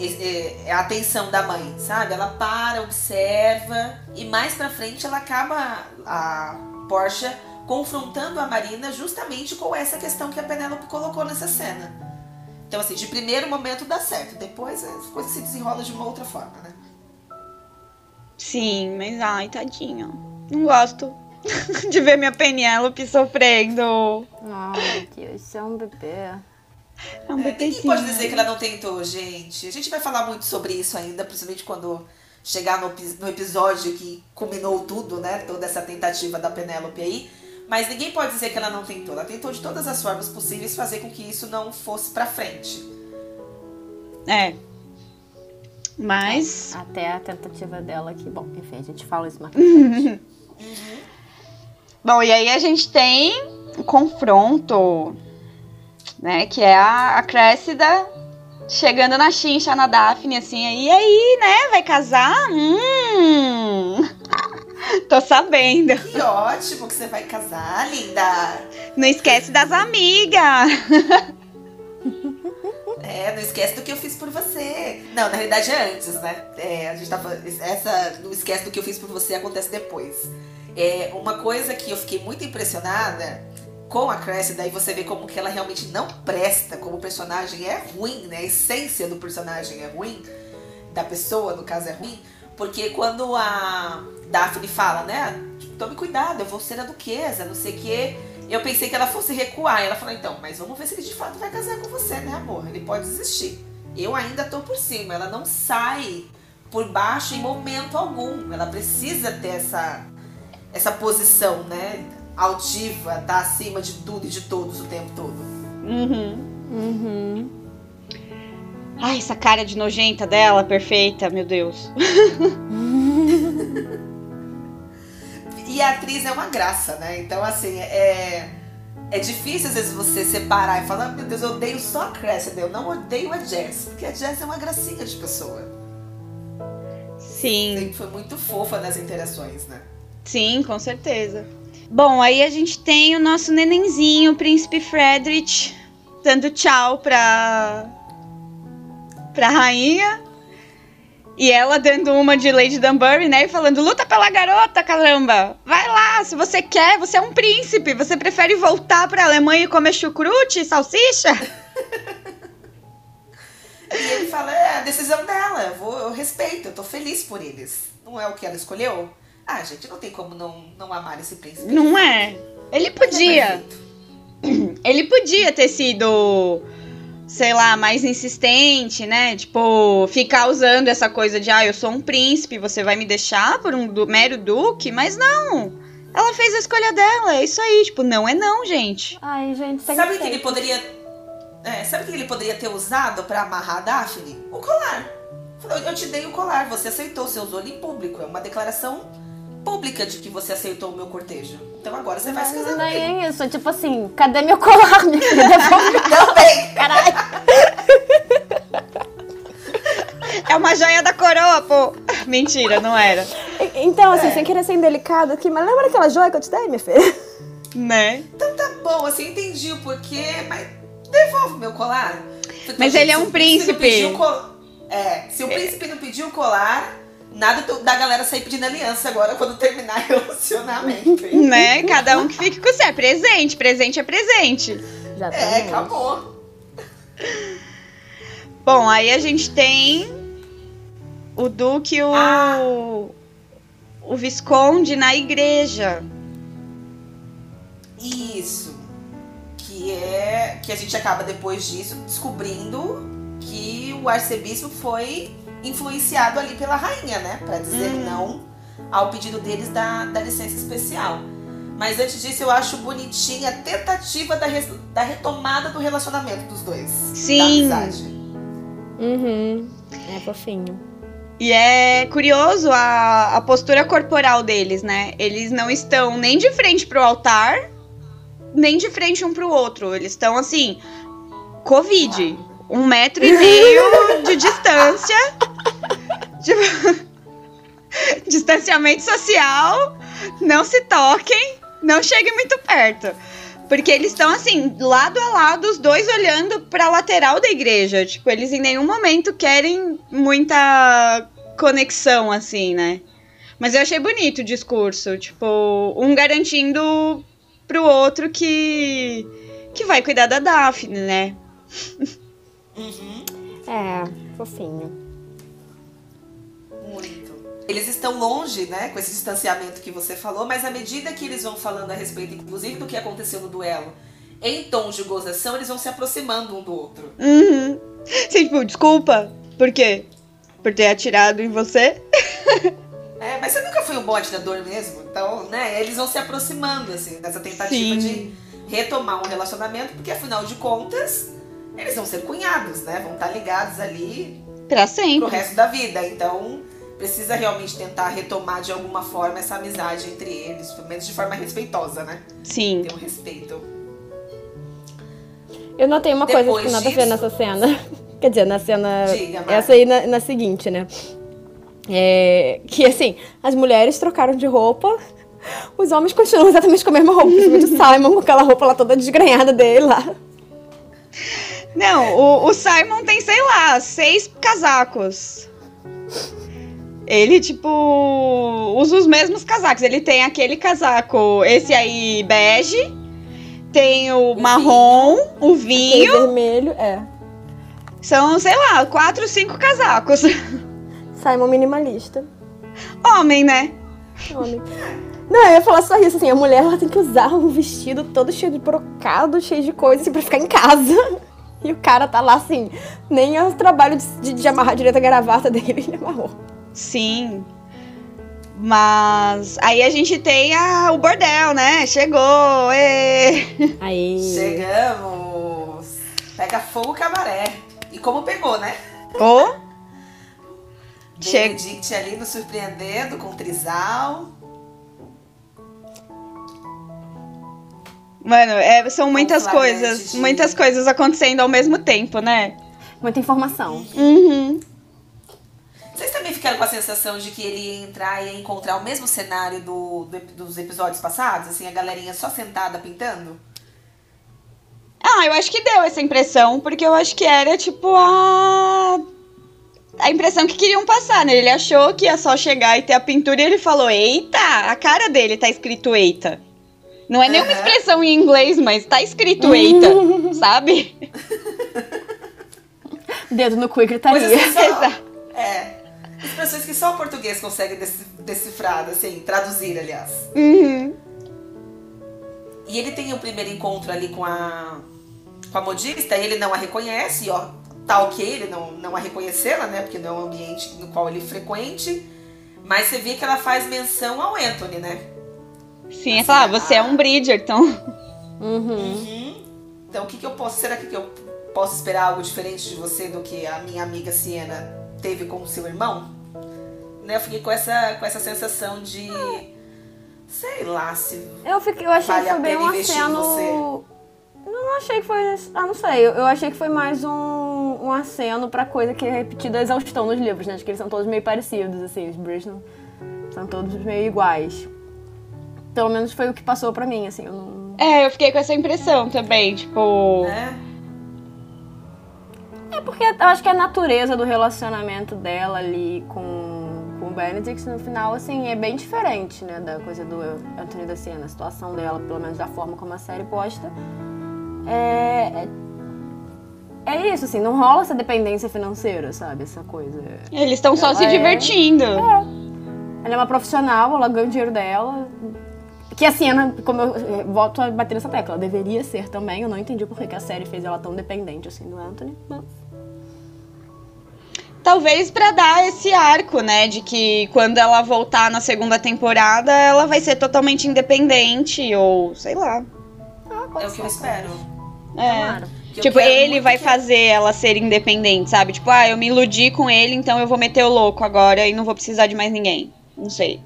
Speaker 2: é, é a atenção da mãe, sabe? Ela para, observa e mais pra frente ela acaba a Porsche confrontando a Marina justamente com essa questão que a Penélope colocou nessa cena. Então, assim, de primeiro momento dá certo, depois as coisas se desenrolam de uma outra forma, né?
Speaker 4: Sim, mas ai, tadinho. Não gosto de ver minha Penélope sofrendo.
Speaker 3: Ai, Deus, isso é um bebê.
Speaker 4: É um
Speaker 2: É, ninguém pode dizer que ela não tentou, gente. A gente vai falar muito sobre isso ainda, principalmente quando chegar no, no episódio que culminou tudo, né? Toda essa tentativa da Penélope aí. Mas ninguém pode dizer que ela não tentou. Ela tentou de todas as formas possíveis fazer com que isso não fosse pra frente.
Speaker 4: É. Mas.
Speaker 3: Até a tentativa dela que, bom, enfim, a gente fala isso mais frente.
Speaker 4: Bom, e aí a gente tem um confronto, né? Que é a, a Cressida chegando na chincha na Daphne, assim, aí, e aí, né? Vai casar? Hum. Tô sabendo.
Speaker 2: Que ótimo que você vai casar, linda!
Speaker 4: Não esquece das amigas.
Speaker 2: É, não esquece do que eu fiz por você. Não, na realidade é antes, né? É, a gente tava. Essa. Não esquece do que eu fiz por você acontece depois. É, uma coisa que eu fiquei muito impressionada com a Cressida, daí você vê como que ela realmente não presta, como o personagem é ruim, né? A essência do personagem é ruim, da pessoa, no caso, é ruim. Porque quando a Daphne fala, né? Tome cuidado, eu vou ser a duquesa, não sei o quê. Eu pensei que ela fosse recuar. Ela falou, então, mas vamos ver se ele de fato vai casar com você, né, amor? Ele pode desistir. Eu ainda tô por cima. Ela não sai por baixo em momento algum. Ela precisa ter essa, essa posição, né? Altiva, tá acima de tudo e de todos o tempo todo.
Speaker 4: Uhum.
Speaker 3: Uhum.
Speaker 4: Ai, essa cara de nojenta dela, perfeita, meu Deus.
Speaker 2: E a atriz é uma graça, né? Então, assim, é. É difícil às vezes você separar e falar, "Ah, meu Deus, eu odeio só a Cressida, eu não odeio a Jess. Porque a Jess é uma gracinha de pessoa.
Speaker 4: Sim.
Speaker 2: Sempre foi muito fofa nas interações, né?
Speaker 4: Sim, com certeza. Bom, aí a gente tem o nosso nenenzinho, o príncipe Frederick, dando tchau pra. Pra rainha. E ela dando uma de Lady Dunbury, né? E falando: luta pela garota, caramba! Vai lá, se você quer, você é um príncipe. Você prefere voltar pra Alemanha e comer chucrute e salsicha?
Speaker 2: E ele fala, é a decisão dela, eu, vou, eu respeito, eu tô feliz por eles. Não é o que ela escolheu? Ah, gente, não tem como não, não amar esse príncipe.
Speaker 4: Não é? Ele
Speaker 2: é
Speaker 4: podia.
Speaker 2: perfeito.
Speaker 4: Ele podia ter sido, sei lá, mais insistente, né? Tipo, ficar usando essa coisa de, ah, eu sou um príncipe, você vai me deixar por um du- mero duque, mas não. Ela fez a escolha dela, é isso aí. Tipo, não é não, gente.
Speaker 3: Ai, gente, tem
Speaker 2: Sabe o que ele poderia. É, sabe o que ele poderia ter usado pra amarrar a Daphne? O colar. Falou, Eu te dei o colar, você aceitou, você usou ele em público. É uma declaração pública de que você aceitou o meu cortejo. Então agora você vai se casar
Speaker 3: Não
Speaker 2: comigo.
Speaker 3: é isso, tipo assim, cadê meu colar, minha filha?
Speaker 2: Também!
Speaker 3: caralho.
Speaker 4: É uma joia da coroa, pô. Mentira, não era.
Speaker 3: Então, assim,
Speaker 2: É.
Speaker 3: sem querer ser indelicado aqui, mas lembra aquela joia que eu te dei, minha filha?
Speaker 4: Né?
Speaker 2: Então tá bom, assim, entendi o porquê, mas devolve meu colar. Então,
Speaker 4: Mas
Speaker 2: gente,
Speaker 4: ele é um príncipe.
Speaker 2: não pediu co- É, se o príncipe não pediu o colar, nada do- da galera sair pedindo aliança agora quando terminar o relacionamento. hein?
Speaker 4: Né? Cada um que fique com o seu. É presente, presente é presente.
Speaker 3: Já
Speaker 2: É, acabou.
Speaker 4: Bom, aí a gente tem o Duque e o,
Speaker 2: Ah.
Speaker 4: o Visconde na igreja.
Speaker 2: Isso. Que é. Que a gente acaba depois disso descobrindo que o arcebispo foi influenciado ali pela rainha, né? Pra dizer
Speaker 4: Hum.
Speaker 2: não ao pedido deles da, da licença especial. Mas antes disso, eu acho bonitinha a tentativa da, res- da retomada do relacionamento dos dois.
Speaker 4: Sim.
Speaker 2: Da amizade.
Speaker 3: Uhum. É fofinho.
Speaker 4: E é curioso a, a postura corporal deles, né? Eles não estão nem de frente pro altar, nem de frente um pro outro. Eles estão assim, Covid. Um metro e meio de distância. Tipo, distanciamento social. Não se toquem. Não cheguem muito perto. Porque eles estão assim, lado a lado, os dois olhando pra lateral da igreja. Tipo, eles em nenhum momento querem muita conexão, assim, né? Mas eu achei bonito o discurso. Tipo, um garantindo pro outro que. que vai cuidar da Daphne, né?
Speaker 2: Uhum.
Speaker 3: É, fofinho.
Speaker 2: Muito. Eles estão longe, né, com esse distanciamento que você falou, mas à medida que eles vão falando a respeito, inclusive, do que aconteceu no duelo, em tons de gozação, eles vão se aproximando um do outro.
Speaker 4: Uhum. Sim, tipo, desculpa. Por quê? Por ter atirado em você?
Speaker 2: É, mas você nunca foi um bom atirador mesmo, então, né, eles vão se aproximando, assim, nessa tentativa
Speaker 4: Sim.
Speaker 2: de retomar um relacionamento, porque afinal de contas, eles vão ser cunhados, né, vão estar ligados ali
Speaker 4: Pra
Speaker 2: pro
Speaker 4: sempre.
Speaker 2: resto da vida, então precisa realmente tentar retomar de alguma forma essa amizade entre eles, pelo menos de forma respeitosa, né,
Speaker 4: Sim.
Speaker 2: ter um respeito.
Speaker 3: Eu notei uma coisa
Speaker 2: Depois
Speaker 3: que nada a ver
Speaker 2: disso-
Speaker 3: nessa cena. Quer dizer, na cena.
Speaker 2: Diga,
Speaker 3: essa aí na, na seguinte, né? É, que assim, as mulheres trocaram de roupa, os homens continuam exatamente com a mesma roupa. Principalmente o Simon com aquela roupa lá toda desgrenhada dele lá.
Speaker 4: Não, o, o Simon tem, sei lá, seis casacos. Ele, tipo, usa os mesmos casacos. Ele tem aquele casaco, esse aí, bege. Tem o, marrom, o vinho.
Speaker 3: vermelho, é.
Speaker 4: São, sei lá, quatro, cinco casacos.
Speaker 3: Simon minimalista.
Speaker 4: Homem, né?
Speaker 3: Homem. Não, eu ia falar só isso, assim, a mulher ela tem que usar um vestido todo cheio de brocado, cheio de coisa, assim, pra ficar em casa. E o cara tá lá, assim, nem é o trabalho de, de- de amarrar direito a gravata dele, ele amarrou.
Speaker 4: Sim. Mas aí a gente tem a, o bordel, né? Chegou! ê!
Speaker 3: Aí.
Speaker 2: Chegamos! Pega fogo o cabaré. E como pegou, né?
Speaker 4: Ô! Che-
Speaker 2: Benedict ali nos surpreendendo com o trisal.
Speaker 4: Mano, é, são muitas coisas,
Speaker 2: de-
Speaker 4: muitas coisas acontecendo ao mesmo tempo, né?
Speaker 3: Muita informação.
Speaker 4: Uhum.
Speaker 2: Vocês também ficaram com a sensação de que ele ia entrar e ia encontrar o mesmo cenário do, do- dos episódios passados? Assim, a galerinha só sentada pintando?
Speaker 4: Ah, eu acho que deu essa impressão, porque eu acho que era tipo a. A impressão que queriam passar, né? Ele achou que ia só chegar e ter a pintura e ele falou: Eita! A cara dele tá escrito Eita. Não é nenhuma
Speaker 2: Aham.
Speaker 4: expressão em inglês, mas tá escrito Eita, sabe?
Speaker 3: Dedo no cu e gritaria.
Speaker 2: Coisas que só, é, expressões que só o português consegue deci- decifrar, assim, traduzir, aliás.
Speaker 4: Uhum.
Speaker 2: E ele tem o primeiro encontro ali com a, com a modista e ele não a reconhece, ó, tá ok ele não, não a reconhecê-la, né? Porque não é um ambiente no qual ele frequente. Mas você vê que ela faz menção ao Anthony, né?
Speaker 4: Sim, é falar, ah, você é um Bridgerton.
Speaker 3: Uhum.
Speaker 2: Então o que, que eu posso. Será que eu posso esperar algo diferente de você do que a minha amiga Siena teve com o seu irmão? Né, eu fiquei com essa, com essa sensação de. Sei lá, se.
Speaker 3: Eu, fiquei, eu achei
Speaker 2: Vale
Speaker 3: que foi bem um aceno.
Speaker 2: você.
Speaker 3: Eu não achei que foi. Ah, não sei. Eu, achei que foi mais um, um aceno pra coisa que é repetida a exaustão nos livros, né? De que eles são todos meio parecidos, assim. Os Bridgerton são todos meio iguais. Pelo menos foi o que passou pra mim, assim. Eu não.
Speaker 4: É, eu fiquei com essa impressão também, tipo.
Speaker 2: Né?
Speaker 3: É porque eu acho que a natureza do relacionamento dela ali com, com o Benedict no final, assim, é bem diferente, né? Da coisa do Anthony da Siena, a situação dela, pelo menos da forma como a série posta. É, é, é isso, assim, não rola essa dependência financeira, sabe? Essa coisa.
Speaker 4: Eles estão só se
Speaker 3: é-
Speaker 4: divertindo.
Speaker 3: Ela é uma profissional, ela ganha o dinheiro dela. Que a Siena, como eu eh, volto a bater nessa tecla, ela deveria ser também. Eu não entendi por que a série fez ela tão dependente assim do Anthony. Mas...
Speaker 4: Talvez pra dar esse arco, né? De que quando ela voltar na segunda temporada, ela vai ser totalmente independente, ou sei lá.
Speaker 3: Ah, pode
Speaker 2: É o que
Speaker 3: ser.
Speaker 2: eu espero.
Speaker 4: É.
Speaker 2: Que
Speaker 4: Tipo, ele vai
Speaker 2: que-
Speaker 4: fazer ela ser independente, sabe? Tipo, ah, eu me iludi com ele, então eu vou meter o louco agora e não vou precisar de mais ninguém. Não sei.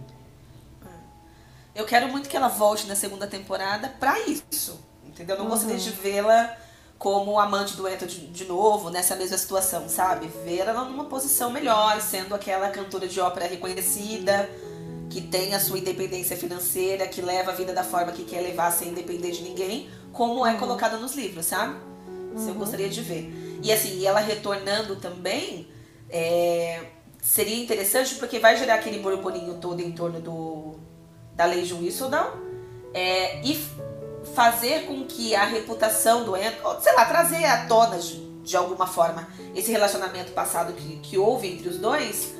Speaker 2: Eu quero muito que ela volte na segunda temporada pra isso. Entendeu? Eu não gostaria de vê-la como amante do Anthony de, de novo, nessa mesma situação, sabe? Ver ela numa posição melhor, sendo aquela cantora de ópera reconhecida, que tem a sua independência financeira, que leva a vida da forma que quer levar sem depender de ninguém, como é colocada nos livros, sabe? Isso eu gostaria de ver. E assim, ela retornando também, é, seria interessante porque vai gerar aquele burburinho todo em torno do da lei de Whistledown é, e fazer com que a reputação do Anthony, sei lá, trazer à tona de, de alguma forma esse relacionamento passado que, que houve entre os dois,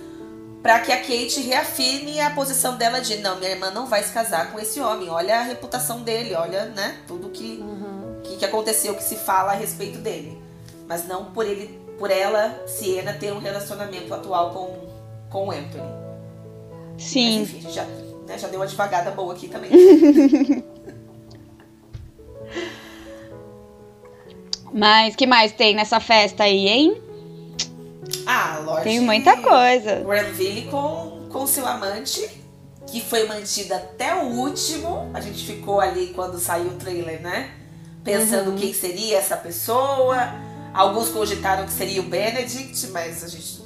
Speaker 2: para que a Kate reafirme a posição dela de não, minha irmã não vai se casar com esse homem. Olha a reputação dele, olha, né, tudo que, uhum. que, que aconteceu, que se fala a respeito dele. Mas não por ele, por ela, Siena, ter um relacionamento atual com, com o Anthony.
Speaker 4: Sim.
Speaker 2: Mas, enfim, já, né, já deu uma devagada boa aqui também.
Speaker 4: Mas que mais tem nessa festa aí, hein?
Speaker 2: Ah, lógico.
Speaker 4: Tem muita coisa.
Speaker 2: Granville com, com seu amante, que foi mantida até o último. A gente ficou ali quando saiu o trailer, né? Pensando uhum. quem seria essa pessoa. Alguns cogitaram que seria o Benedict, mas a gente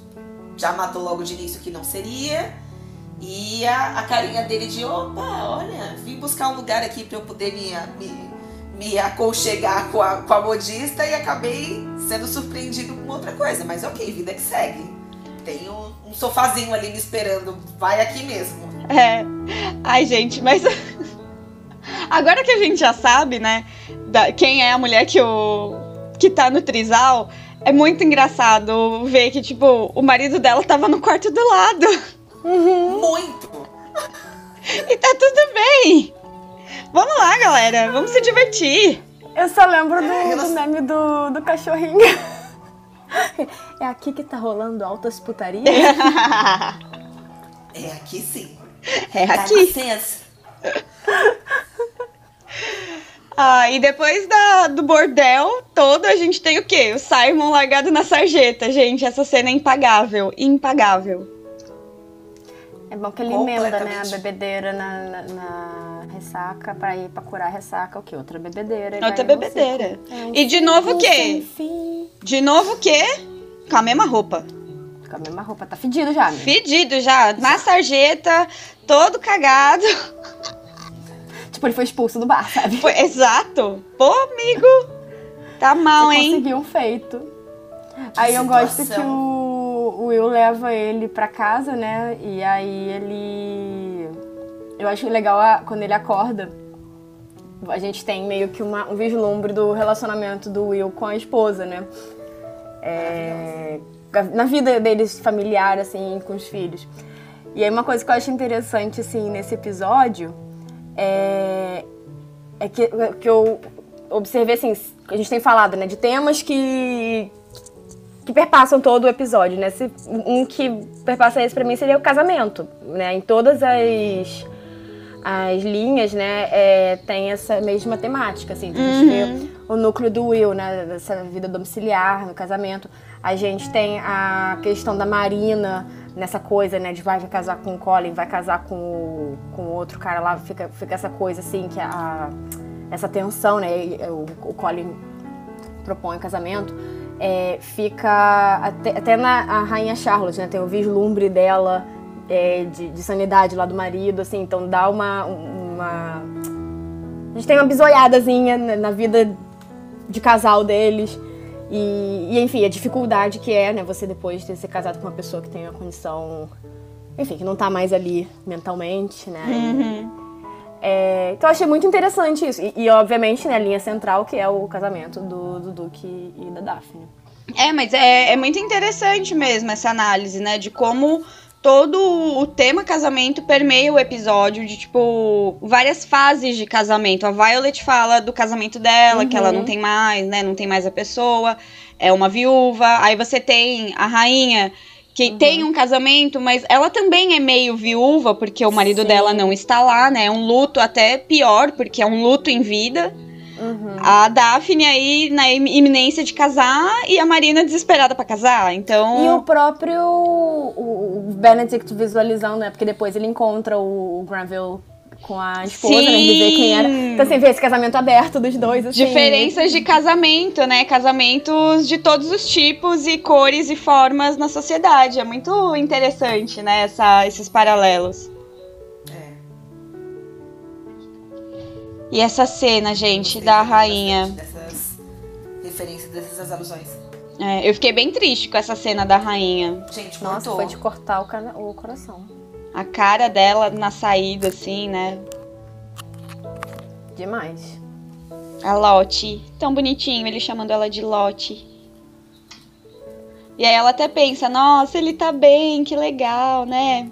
Speaker 2: já matou logo de início que não seria. E a, a carinha dele de, opa, olha, vim buscar um lugar aqui para eu poder me, me me aconchegar com a, com a modista e acabei sendo surpreendido com outra coisa. Mas ok, vida que segue. Tem um, um sofazinho ali me esperando. Vai aqui mesmo.
Speaker 4: É. Ai, gente, mas. Agora que a gente já sabe, né? Da, quem é a mulher que, o, que tá no trisal, é muito engraçado ver que, tipo, o marido dela tava no quarto do lado.
Speaker 2: Uhum. Muito!
Speaker 4: E tá tudo bem! Vamos lá, galera. Vamos se divertir.
Speaker 3: Eu só lembro do, é, do meme do, do cachorrinho. É aqui que tá rolando altas putarias?
Speaker 2: É aqui sim.
Speaker 4: É aqui. Ah, e depois da, do bordel todo, a gente tem o quê? O Simon largado na sarjeta, gente. Essa cena é impagável. Impagável.
Speaker 3: É bom que ele emenda, né, a bebedeira na, na, na, ressaca pra ir pra curar a ressaca. O quê? Outra bebedeira.
Speaker 4: Outra bebedeira. É um e de novo o quê? De novo o quê? Com a mesma roupa.
Speaker 3: Com a mesma roupa. Tá fedido já, né?
Speaker 4: Fedido já. Na sarjeta, todo cagado.
Speaker 3: Tipo, ele foi expulso do bar, sabe?
Speaker 4: Foi, exato. Pô, amigo. Tá mal,
Speaker 3: Você
Speaker 4: hein?
Speaker 3: Conseguiu um feito. Que Aí situação. eu gosto que o o Will leva ele pra casa, né? E aí ele. Eu acho legal a... quando ele acorda. A gente tem meio que uma, um vislumbre do relacionamento do Will com a esposa, né? É... Na vida deles familiar, assim, com os filhos. E aí uma coisa que eu acho interessante, assim, nesse episódio é, é que, que eu observei, assim, a gente tem falado, né, de temas que, que perpassam todo o episódio, né? Se, um que perpassa esse para mim seria o casamento, né? Em todas as as linhas, né, é, tem essa mesma temática, assim, a gente uhum. vê o núcleo do Will, né, dessa vida domiciliar no casamento. A gente tem a questão da Marina nessa coisa, né, de vai, vai casar com o Colin, vai casar com o, com outro cara lá, fica, fica essa coisa assim, que a, essa tensão, né, o, o Colin propõe o casamento é, fica até, até na a Rainha Charlotte, né? Tem o vislumbre dela é, de, de, sanidade lá do marido, assim, então dá uma, uma... A gente tem uma bisoiadazinha na vida de casal deles. E, e, enfim, a dificuldade que é, né, você depois de ser casado com uma pessoa que tem uma condição, enfim, que não tá mais ali mentalmente, né?
Speaker 4: Uhum.
Speaker 3: É, então eu achei muito interessante isso. E, e, obviamente, né, a linha central, que é o casamento do, do Duque e da Daphne.
Speaker 4: É, mas é, é muito interessante mesmo essa análise, né? De como todo o tema casamento permeia o episódio de, tipo, várias fases de casamento. A Violet fala do casamento dela, uhum. que ela não uhum. tem mais, né? Não tem mais a pessoa, é uma viúva. Aí você tem a rainha que uhum. tem um casamento, mas ela também é meio viúva, porque o marido Sim. dela não está lá, né? É um luto até pior, porque é um luto em vida. Uhum. A Daphne aí na iminência de casar e a Marina desesperada para casar, então...
Speaker 3: E o próprio o Benedict visualizando, né? Porque depois ele encontra o Granville com a esposa, Sim. né? De ver quem era. Então, assim, ver esse casamento aberto dos dois, assim.
Speaker 4: Diferenças de casamento, né? Casamentos de todos os tipos e cores e formas na sociedade. É muito interessante, né? Essa, esses paralelos. É. E essa cena, gente, da rainha.
Speaker 2: Essas referências, dessas alusões.
Speaker 4: É, eu fiquei bem triste com essa cena da rainha.
Speaker 2: Gente,
Speaker 3: Nossa, foi de cortar o, o coração.
Speaker 4: A cara dela na saída, assim, né?
Speaker 3: Demais.
Speaker 4: A Lotte. Tão bonitinho, ele chamando ela de Lotte. E aí ela até pensa, nossa, ele tá bem, que legal, né?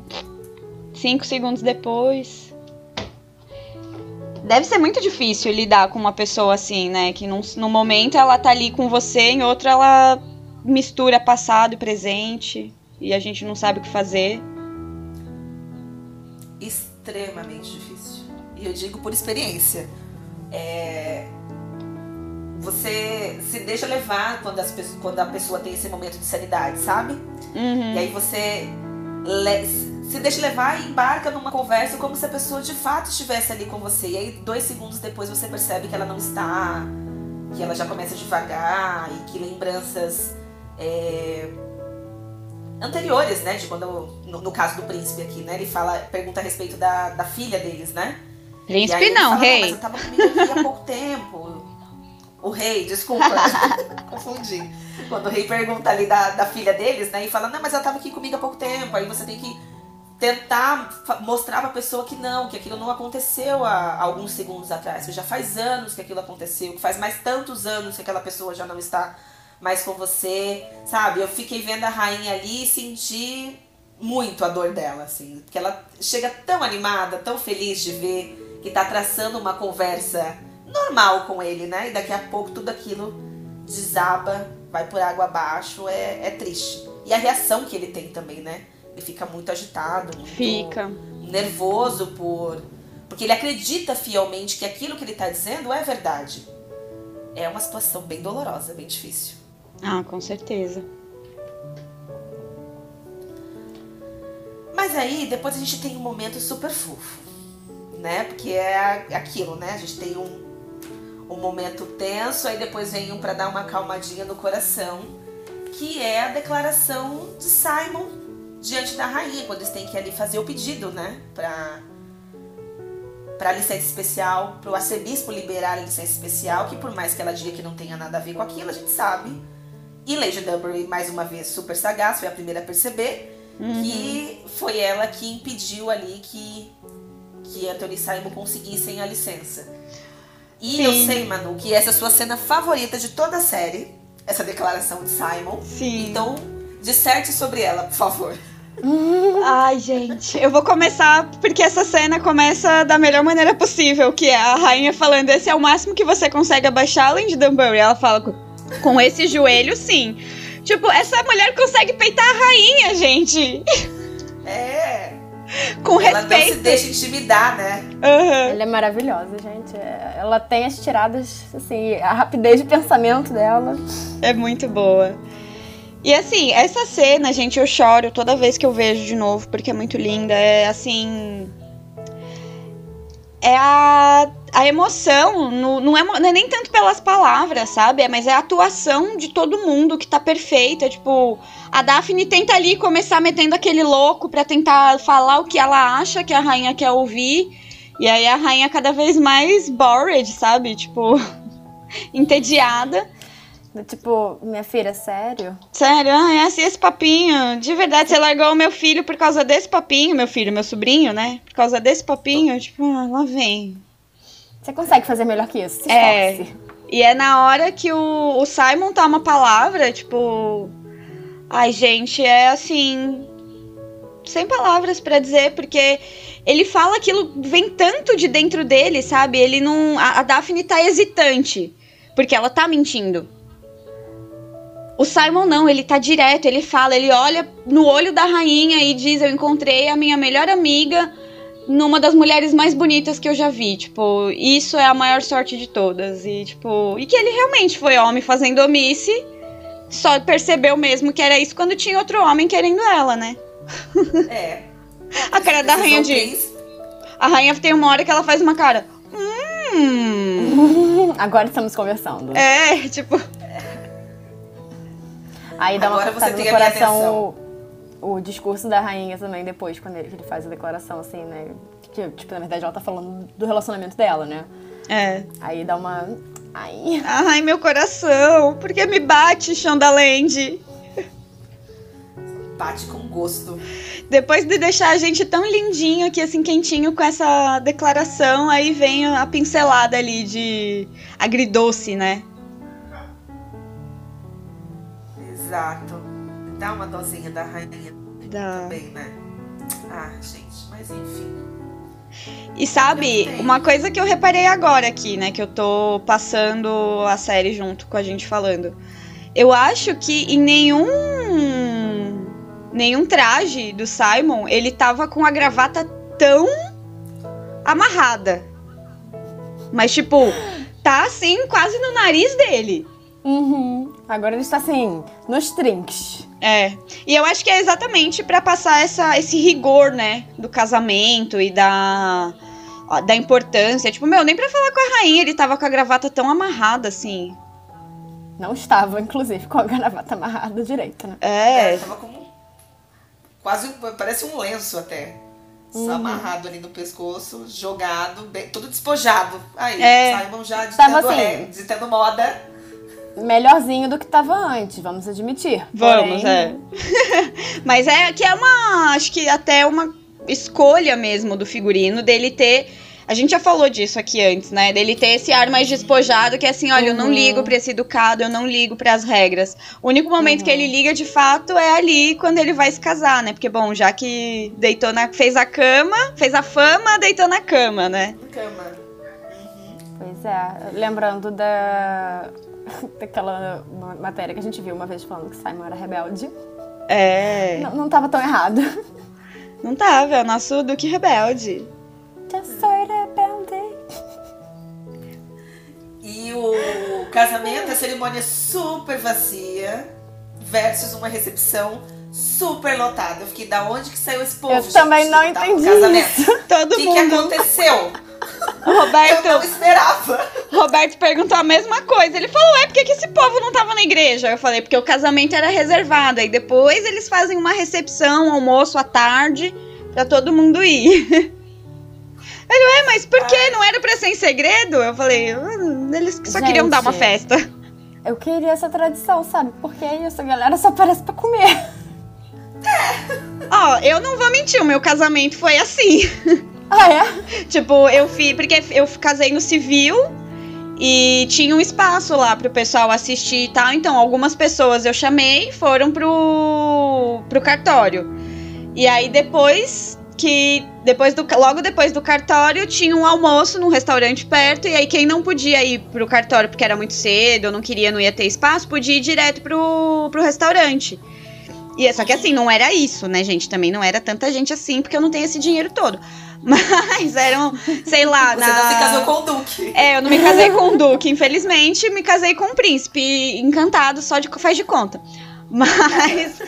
Speaker 4: Cinco segundos depois. Deve ser muito difícil lidar com uma pessoa assim, né? Que num, num momento ela tá ali com você, em outro ela mistura passado e presente. E a gente não sabe o que fazer.
Speaker 2: Digo por experiência. É, Você se deixa levar quando, as quando a pessoa tem esse momento de sanidade, sabe?
Speaker 4: Uhum.
Speaker 2: E aí você le- se deixa levar e embarca numa conversa como se a pessoa de fato estivesse ali com você. E aí, dois segundos depois, você percebe que ela não está, que ela já começa devagar e que lembranças é, anteriores, né? De quando, no, no caso do príncipe aqui, né? Ele fala, pergunta a respeito da, da filha deles, né?
Speaker 4: Príncipe não,
Speaker 2: fala,
Speaker 4: rei.
Speaker 2: Mas eu tava comigo aqui há pouco tempo. O rei, desculpa, confundi. Quando o rei pergunta ali da, da filha deles, né? E fala, não, mas ela tava aqui comigo há pouco tempo. Aí você tem que tentar mostrar pra pessoa que não, que aquilo não aconteceu há alguns segundos atrás. Que já faz anos que aquilo aconteceu, que faz mais tantos anos que aquela pessoa já não está mais com você, sabe? Eu fiquei vendo a rainha ali e senti muito a dor dela, assim. Porque ela chega tão animada, tão feliz de ver que tá traçando uma conversa normal com ele, né? E daqui a pouco tudo aquilo desaba, vai por água abaixo, é, é triste. E a reação que ele tem também, né? Ele fica muito agitado, muito
Speaker 4: Fica.
Speaker 2: nervoso por. Porque ele acredita fielmente que aquilo que ele tá dizendo é verdade. É uma situação bem dolorosa, bem difícil.
Speaker 4: Ah, com certeza.
Speaker 2: Mas aí, depois a gente tem um momento super fofo, né? Porque é aquilo, né? A gente tem um, um momento tenso, aí depois vem um pra dar uma acalmadinha no coração, que é a declaração de Simon diante da rainha, quando eles têm que ali fazer o pedido, né? Pra, pra licença especial, pro arcebispo liberar a licença especial, que por mais que ela diga que não tenha nada a ver com aquilo, a gente sabe. E Lady Dunbury, mais uma vez, super sagaz, foi a primeira a perceber que foi ela que impediu ali que, que Anthony e Simon conseguissem a licença. E eu
Speaker 4: Sim.
Speaker 2: sei, Manu, que essa é a sua cena favorita de toda a série, essa declaração de Simon.
Speaker 4: Sim.
Speaker 2: Então, disserte sobre ela, por favor.
Speaker 4: Ai, gente, eu vou começar porque essa cena começa da melhor maneira possível, que é a rainha falando, esse é o máximo que você consegue abaixar além de Dunbury. Ela fala com, com esse joelho, sim. Tipo, essa mulher consegue peitar a rainha, gente.
Speaker 2: É.
Speaker 4: Com
Speaker 2: ela não se
Speaker 4: respeito.
Speaker 2: deixa intimidar, né?
Speaker 4: Aham.
Speaker 3: Ela é maravilhosa, gente. Ela tem as tiradas, assim, a rapidez de pensamento dela.
Speaker 4: É muito boa. E assim, essa cena, gente, eu choro toda vez que eu vejo de novo, porque é muito linda. É assim. É a, a emoção, no- não, é, não é nem tanto pelas palavras, sabe? É, mas é a atuação de todo mundo que tá perfeita. Tipo, a Daphne tenta ali começar metendo aquele louco pra tentar falar o que ela acha que a rainha quer ouvir. E aí a rainha cada vez mais bored, sabe? Tipo, entediada.
Speaker 3: Tipo, minha filha, sério?
Speaker 4: Sério, ah, é assim esse papinho. De verdade, você largou o meu filho por causa desse papinho, meu filho, meu sobrinho, né? Por causa desse papinho, tipo, ah, lá vem.
Speaker 3: Você consegue fazer melhor que isso? Se
Speaker 4: É.
Speaker 3: esforce.
Speaker 4: E é na hora que o, o Simon tá uma palavra, tipo. Ai, gente, é assim. Sem palavras pra dizer, porque ele fala aquilo, vem tanto de dentro dele, sabe? Ele não. A, a Daphne tá hesitante, porque ela tá mentindo. O Simon não, ele tá direto, ele fala, ele olha no olho da rainha e diz: Eu encontrei a minha melhor amiga numa das mulheres mais bonitas que eu já vi. Tipo, isso é a maior sorte de todas. E, tipo, e que ele realmente foi homem fazendo omisse, só percebeu mesmo que era isso quando tinha outro homem querendo ela, né?
Speaker 2: É.
Speaker 4: A cara da rainha.
Speaker 2: Decisão
Speaker 4: A rainha tem uma hora que ela faz uma cara. Hum.
Speaker 3: Agora estamos conversando.
Speaker 4: É, tipo.
Speaker 3: Aí dá uma
Speaker 2: Agora você
Speaker 3: cortada no
Speaker 2: tem a minha
Speaker 3: coração o, o discurso da rainha também depois, quando ele, ele faz a declaração, assim, né? Que, tipo, na verdade ela tá falando do relacionamento dela, né?
Speaker 4: É.
Speaker 3: Aí dá uma. Ai.
Speaker 4: Ai, meu coração, por que me bate, Shondaland?
Speaker 2: Bate com gosto.
Speaker 4: Depois de deixar a gente tão lindinho aqui, assim, quentinho com essa declaração, aí vem a pincelada ali de agridoce, né?
Speaker 2: Exato. Dá uma dosinha da rainha
Speaker 4: Da...
Speaker 2: também, né? Ah, gente, mas enfim.
Speaker 4: E sabe, uma coisa que eu reparei agora aqui, né, que eu tô passando a série junto com a gente falando. Eu acho que em nenhum nenhum traje do Simon, ele tava com a gravata tão amarrada. Mas tipo, tá assim quase no nariz dele.
Speaker 3: Uhum. Agora ele está assim, nos trinks.
Speaker 4: É. E eu acho que é exatamente pra passar essa, esse rigor, né? Do casamento e da. Da importância. Tipo, meu, nem pra falar com a rainha ele tava com a gravata tão amarrada assim.
Speaker 3: Não estava, inclusive, com a gravata amarrada direita, né?
Speaker 2: É,
Speaker 4: É.
Speaker 2: tava com quase parece um lenço até. Só amarrado ali no pescoço, jogado, bem, tudo despojado. Aí,
Speaker 4: É.
Speaker 2: Simon já
Speaker 3: Tava
Speaker 2: ditando,
Speaker 3: assim.
Speaker 2: ditando moda.
Speaker 3: Melhorzinho do que estava antes, vamos admitir.
Speaker 4: Vamos,
Speaker 3: Porém,
Speaker 4: é. Mas é que é uma. Acho que até uma escolha mesmo do figurino dele ter. A gente já falou disso aqui antes, né? Dele ter esse ar mais despojado, que é assim, olha, eu não
Speaker 3: Uhum.
Speaker 4: ligo pra esse educado, eu não ligo pras regras. O único momento
Speaker 3: Uhum.
Speaker 4: que ele liga de fato é ali quando ele vai se casar, né? Porque, bom, já que deitou na. fez a cama, fez a fama, deitou na cama, né?
Speaker 2: Cama.
Speaker 3: Pois é, lembrando da daquela ma- matéria que a gente viu uma vez falando que Simon era rebelde.
Speaker 4: É.
Speaker 3: Não, não tava tão errado.
Speaker 4: Não tava, é o nosso Duque Rebelde.
Speaker 3: Já sou rebelde.
Speaker 2: E o casamento, a cerimônia super vazia versus uma recepção super lotada. Eu fiquei, da onde que saiu esse povo?
Speaker 3: Eu
Speaker 2: gente,
Speaker 3: também não
Speaker 2: que tá no
Speaker 3: entendi
Speaker 2: casamento?
Speaker 3: isso.
Speaker 4: Todo
Speaker 2: O que, que
Speaker 4: mundo.
Speaker 2: aconteceu?
Speaker 4: O
Speaker 2: Eu
Speaker 4: Roberto,
Speaker 2: não esperava.
Speaker 4: Roberto perguntou a mesma coisa. Ele falou, ué, por que, esse povo não tava na igreja? Eu falei, porque o casamento era reservado. Aí depois eles fazem uma recepção, almoço à tarde, pra todo mundo ir. Ele, ué, mas por que? Não era pra ser em segredo? Eu falei, "Hum, eles só queriam dar uma
Speaker 3: Gente.
Speaker 4: festa.
Speaker 3: Eu queria essa tradição, sabe? Porque isso, a galera só aparece pra comer.
Speaker 4: Ó, eu não vou mentir, o meu casamento foi assim.
Speaker 3: Ah, é?
Speaker 4: Tipo, eu fiz. Porque eu casei no civil e tinha um espaço lá pro pessoal assistir e tal. Então, algumas pessoas eu chamei foram pro, pro cartório. E aí depois que. Depois do, logo depois do cartório tinha um almoço num restaurante perto. E aí quem não podia ir pro cartório porque era muito cedo, ou não queria, não ia ter espaço, podia ir direto pro, pro restaurante. E é só que assim, não era isso, né, gente? Também não era tanta gente assim, porque eu não tenho esse dinheiro todo. Mas eram, sei lá,
Speaker 2: Você
Speaker 4: na...
Speaker 2: não se casou com o Duque.
Speaker 4: É, eu não me casei com um duque, infelizmente, me casei com um príncipe encantado, só de faz de conta. Mas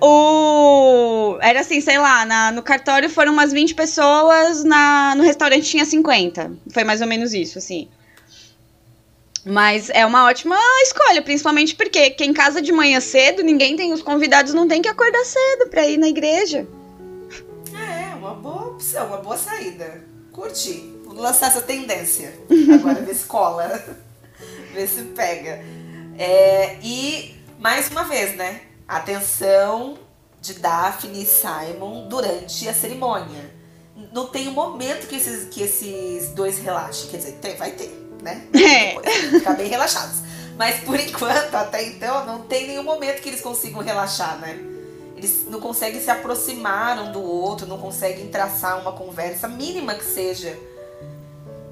Speaker 4: o. Era assim, sei lá, na- no cartório foram umas 20 pessoas, na, no restaurante tinha 50. Foi mais ou menos isso, assim. Mas é uma ótima escolha, principalmente porque quem casa de manhã cedo, ninguém tem. Os convidados não tem que acordar cedo pra ir na igreja.
Speaker 2: É, uma boa opção, uma boa saída. Curti. Vou lançar essa tendência. Agora ver se cola. ver se pega. É, e, mais uma vez, né? Atenção de Daphne e Simon durante a cerimônia. Não tem um momento que esses, que esses dois relaxem. Quer dizer, tem, vai ter, né?
Speaker 4: É.
Speaker 2: Ficar bem relaxados. Mas por enquanto, até então, não tem nenhum momento que eles consigam relaxar, né? Eles não conseguem se aproximar um do outro, não conseguem traçar uma conversa mínima que seja.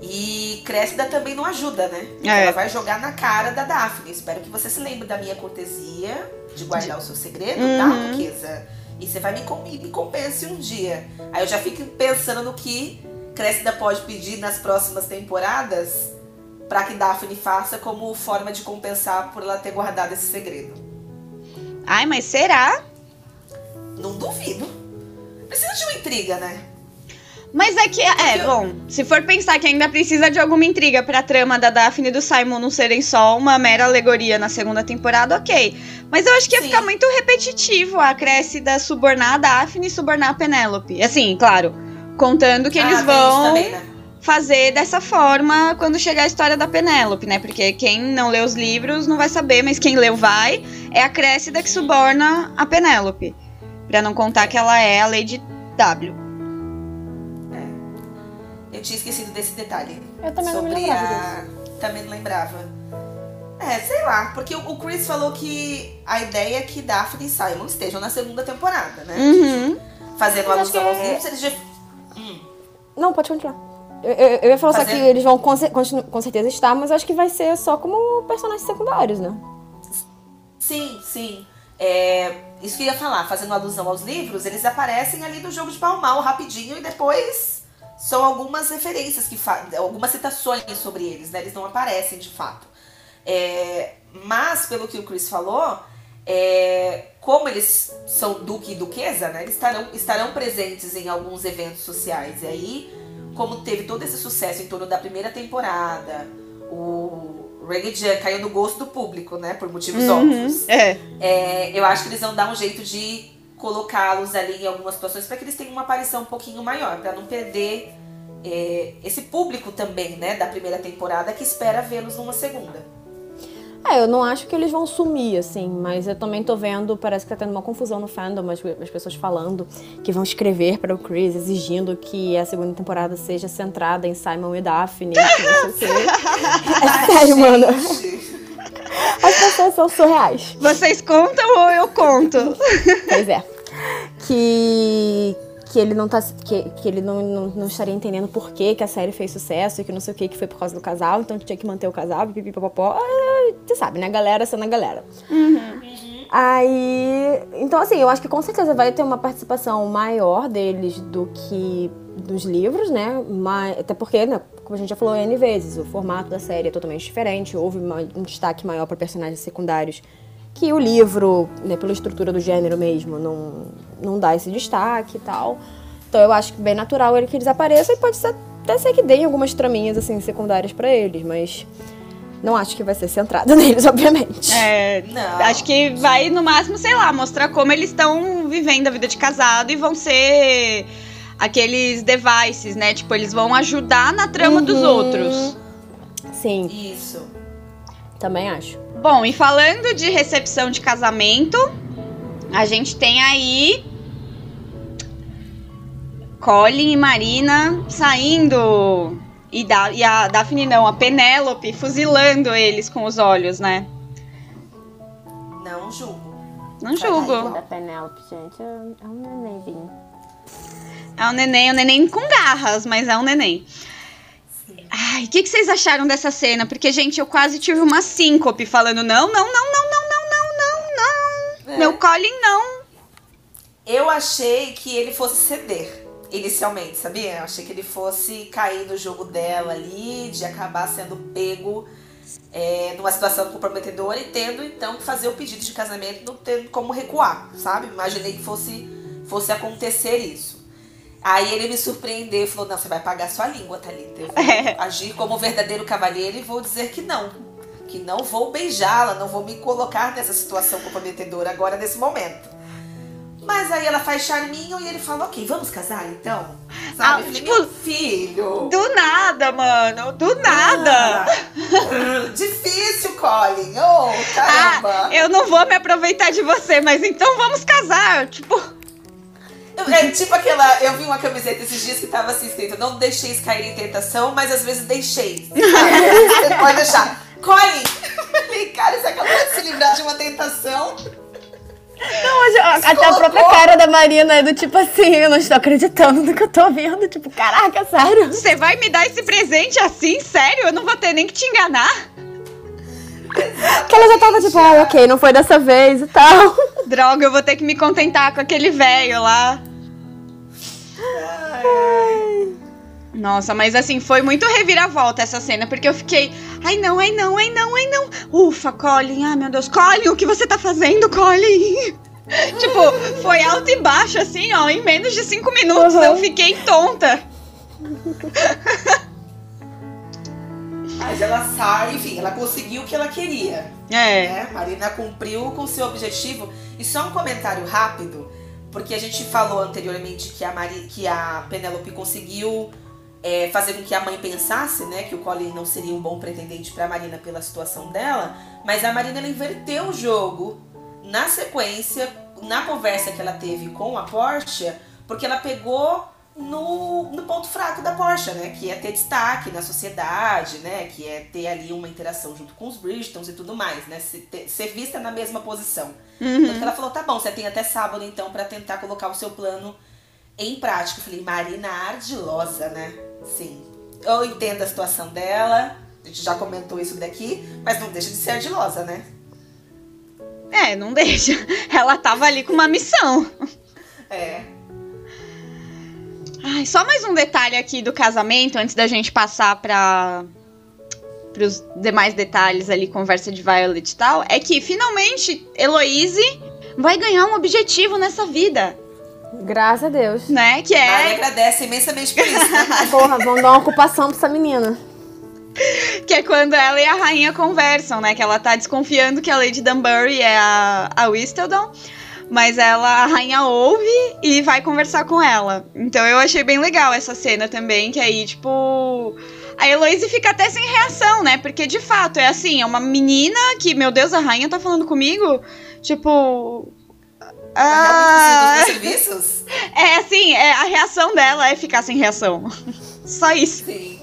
Speaker 2: E Cressida também não ajuda, né?
Speaker 4: É.
Speaker 2: Ela vai jogar na cara da Daphne. Espero que você se lembre da minha cortesia de guardar o seu segredo, tá,
Speaker 4: Uhum.
Speaker 2: Duquesa? E você vai me, com- me compense um dia. Aí eu já fico pensando no que Cressida pode pedir nas próximas temporadas pra que Daphne faça como forma de compensar por ela ter guardado esse segredo.
Speaker 4: Ai, mas será?
Speaker 2: Não duvido. Precisa de uma intriga, né?
Speaker 4: Mas é que, é, bom, se for pensar que ainda precisa de alguma intriga pra trama da Daphne e do Simon não serem só uma mera alegoria na segunda temporada, ok. Mas eu acho que ia
Speaker 2: Sim.
Speaker 4: ficar muito repetitivo a Cressida subornar a Daphne e subornar a Penélope. Assim, claro, contando que
Speaker 2: Ah,
Speaker 4: eles vão
Speaker 2: também, né?
Speaker 4: Fazer dessa forma quando chegar a história da Penélope, né? Porque quem não lê os livros não vai saber, mas quem leu vai. É a Cressida que suborna a Penélope. Pra não contar que ela é a Lady W.
Speaker 2: Eu tinha esquecido desse detalhe.
Speaker 3: Eu também não me
Speaker 2: sobre
Speaker 3: lembrava
Speaker 2: a... Também não lembrava. É, sei lá, porque o Chris falou que a ideia é que Daphne e Simon estejam na segunda temporada, né?
Speaker 4: Uhum.
Speaker 2: Fazendo alusão
Speaker 3: que
Speaker 2: aos
Speaker 3: é-
Speaker 2: livros, eles já.
Speaker 3: Não, pode continuar. Eu, eu- eu ia falar só que eles vão com, com certeza estar, mas acho que vai ser só como personagens secundários, né?
Speaker 2: Sim, sim. É, isso que eu ia falar, fazendo alusão aos livros, eles aparecem ali no jogo de pau mal rapidinho e depois são algumas referências que algumas citações sobre eles, né? Eles não aparecem de fato. É, mas, pelo que o Chris falou, é, como eles são duque e duquesa, né? Eles estarão, estarão presentes em alguns eventos sociais. E aí, como teve todo esse sucesso em torno da primeira temporada, o Reggae Jan caiu no gosto do público, né? Por motivos óbvios.
Speaker 4: É.
Speaker 2: É, eu acho que eles vão dar um jeito de colocá-los ali em algumas situações para que eles tenham uma aparição um pouquinho maior, para não perder é, esse público também, né, da primeira temporada que espera vê-los numa segunda.
Speaker 3: É, eu não acho que eles vão sumir, assim, mas eu também tô vendo, parece que tá tendo uma confusão no fandom, as, as pessoas falando que vão escrever para o Chris, exigindo que a segunda temporada seja centrada em Simon e Daphne, que não sei o quê. É sério, mano. As pessoas são surreais.
Speaker 4: Vocês contam ou eu conto?
Speaker 3: Pois é. Que, que ele não tá. Que, que ele não, não, não estaria entendendo por que, que a série fez sucesso e que não sei o que, que foi por causa do casal, então tinha que manter o casal, pipipipopopó. Ah, Você sabe, né? Galera sendo a galera. Aí. Então, assim, eu acho que com certeza vai ter uma participação maior deles do que dos livros, né? Mas, até porque, né, como a gente já falou N vezes, o formato da série é totalmente diferente. Houve uma- um destaque maior para personagens secundários que o livro, né, pela estrutura do gênero mesmo, não, não dá esse destaque e tal. Então eu acho que bem natural ele que eles apareçam e pode ser, até ser que deem algumas traminhas assim secundárias pra eles, mas não acho que vai ser centrada neles, obviamente.
Speaker 4: É,
Speaker 2: Não.
Speaker 4: acho que vai no máximo, sei lá, mostrar como eles estão vivendo a vida de casado e vão ser aqueles devices, né? Tipo, eles vão ajudar na trama dos
Speaker 3: Uhum.
Speaker 4: outros.
Speaker 3: Sim,
Speaker 2: Isso.
Speaker 3: também acho.
Speaker 4: Bom, e falando de recepção de casamento, a gente tem aí Colin e Marina saindo. E, da, e a Daphne não, a Penélope fuzilando eles com os olhos, né?
Speaker 2: Não julgo.
Speaker 4: Não julgo.
Speaker 3: Da Penélope, gente, é um nenenzinho.
Speaker 4: É um neném, é um neném com garras, mas é um neném. Ai, o que, que vocês acharam dessa cena? Porque, gente, eu quase tive uma síncope falando: não, não, não, não, não, não, não, não, não.
Speaker 2: É.
Speaker 4: Meu Colin não.
Speaker 2: Eu achei que ele fosse ceder inicialmente, sabia? Eu achei que ele fosse cair no jogo dela ali, de acabar sendo pego é, numa situação comprometedora e tendo então que fazer o pedido de casamento, não tendo como recuar, sabe? Imaginei que fosse, fosse acontecer isso. Aí ele me surpreendeu e falou: Não, você vai pagar sua língua, Thalita. Eu vou agir como verdadeiro cavalheiro e vou dizer que não. Que não vou beijá-la, não vou me colocar nessa situação comprometedora agora, nesse momento. Mas aí ela faz charminho e ele fala, ok, vamos casar então? Sabe?
Speaker 4: Ah,
Speaker 2: Eu falei,
Speaker 4: tipo,
Speaker 2: meu filho.
Speaker 4: Do nada, mano. Do nada.
Speaker 2: Ah, difícil, Colin. Oh, caramba.
Speaker 4: Ah, eu não vou me aproveitar de você, mas então vamos casar. Tipo,
Speaker 2: É tipo aquela. Eu vi uma camiseta esses dias que tava assim escrito: Não deixeis cair em tentação, mas às vezes deixei. Sabe? Você pode deixar. Colin! Falei, cara, você acabou de se livrar de uma tentação.
Speaker 3: Até a própria cara da Marina é do tipo assim, eu não estou acreditando no que eu tô vendo. Tipo, caraca, sério?
Speaker 4: você vai me dar esse presente assim? Sério? Eu não vou ter nem que te enganar?
Speaker 3: Que ela já tava tipo, ai, ok, não foi dessa vez e tal.
Speaker 4: Droga, eu vou ter que me contentar com aquele velho lá. Nossa, mas assim, foi muito reviravolta essa cena, porque eu fiquei, ai não, ai não, ai não, ai não. Ufa, Colin, ai meu Deus, Colin, o que você tá fazendo, Colin? tipo, foi alto e baixo, assim, ó, em menos de cinco minutos
Speaker 3: Uhum.
Speaker 4: eu fiquei tonta.
Speaker 2: Mas ela sai, enfim, ela conseguiu o que ela queria.
Speaker 4: É.
Speaker 2: né? Marina cumpriu com seu objetivo. E só um comentário rápido, porque a gente falou anteriormente que a, Mari, que a Penélope conseguiu é, fazer com que a mãe pensasse, né, que o Colin não seria um bom pretendente para Marina pela situação dela, mas a Marina inverteu o jogo na sequência, na conversa que ela teve com a Porsche, porque ela pegou no, no ponto fraco da Porsche, né? Que é ter destaque na sociedade, né? Que é ter ali uma interação junto com os Bridgetons e tudo mais, né? Ser, ser vista na mesma posição. Uhum. Tanto que ela falou, tá bom, você tem até sábado então para tentar colocar o seu plano em prática. Eu falei, Marina ardilosa, né? Sim. Eu entendo a situação dela, a gente já comentou isso daqui, mas não deixa de ser ardilosa, né?
Speaker 4: É, não deixa. Ela tava ali com uma missão.
Speaker 2: É.
Speaker 4: Ai, só mais um detalhe aqui do casamento, antes da gente passar para os demais detalhes ali, conversa de Violet e tal, é que finalmente Heloise vai ganhar um objetivo nessa vida.
Speaker 3: Graças a Deus.
Speaker 4: Né? Que é.
Speaker 2: Mari agradece imensamente por isso, né,
Speaker 3: Porra, vamos dar uma ocupação pra essa menina.
Speaker 4: Que é quando ela e a rainha conversam, né? Que ela tá desconfiando que a Lady Dunbury é a, a Whistledown. Mas ela, a rainha ouve e vai conversar com ela. Então eu achei bem legal essa cena também, que aí, tipo. A Heloise fica até sem reação, né? Porque de fato é assim, é uma menina que, meu Deus, a rainha tá falando comigo. Tipo.
Speaker 2: Ah, serviços?
Speaker 4: É assim, é, a reação dela é ficar sem reação. Só isso.
Speaker 2: Sim.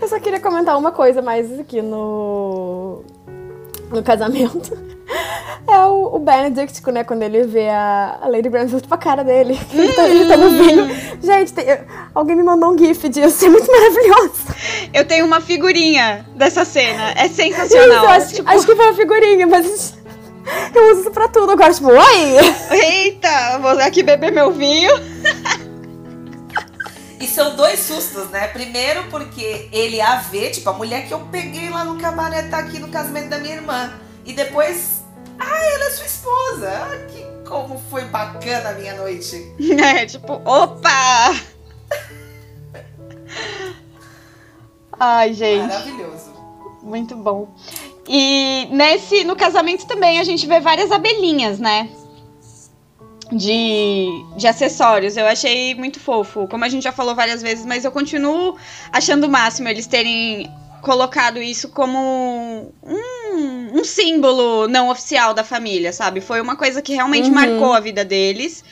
Speaker 3: Eu só queria comentar uma coisa mais aqui no. no casamento. É o, o Benedict, né? Quando ele vê a, a Lady Bransfield pra cara dele. Ele tá, ele tá no vinho. Gente, tem, alguém me mandou um gif disso. É muito maravilhoso.
Speaker 4: Eu tenho uma figurinha dessa cena. É sensacional.
Speaker 3: Isso, acho, tipo... acho que foi uma figurinha, mas eu uso isso pra tudo agora. Tipo, oi!
Speaker 4: Eita, vou aqui beber meu vinho.
Speaker 2: E são dois sustos, né? Primeiro porque ele a vê, tipo, a mulher que eu peguei lá no cabaré tá aqui no casamento da minha irmã. E depois, ah, ela é sua esposa. Ah, que como foi bacana a minha noite.
Speaker 4: É, tipo, opa! Ai, gente.
Speaker 2: Maravilhoso.
Speaker 4: Muito bom. E nesse, no casamento também a gente vê várias abelhinhas, né? De, de acessórios. Eu achei muito fofo. Como a gente já falou várias vezes, mas eu continuo achando o máximo eles terem colocado isso como um, um, símbolo não oficial da família, sabe? Foi uma coisa que realmente uhum. marcou a vida deles.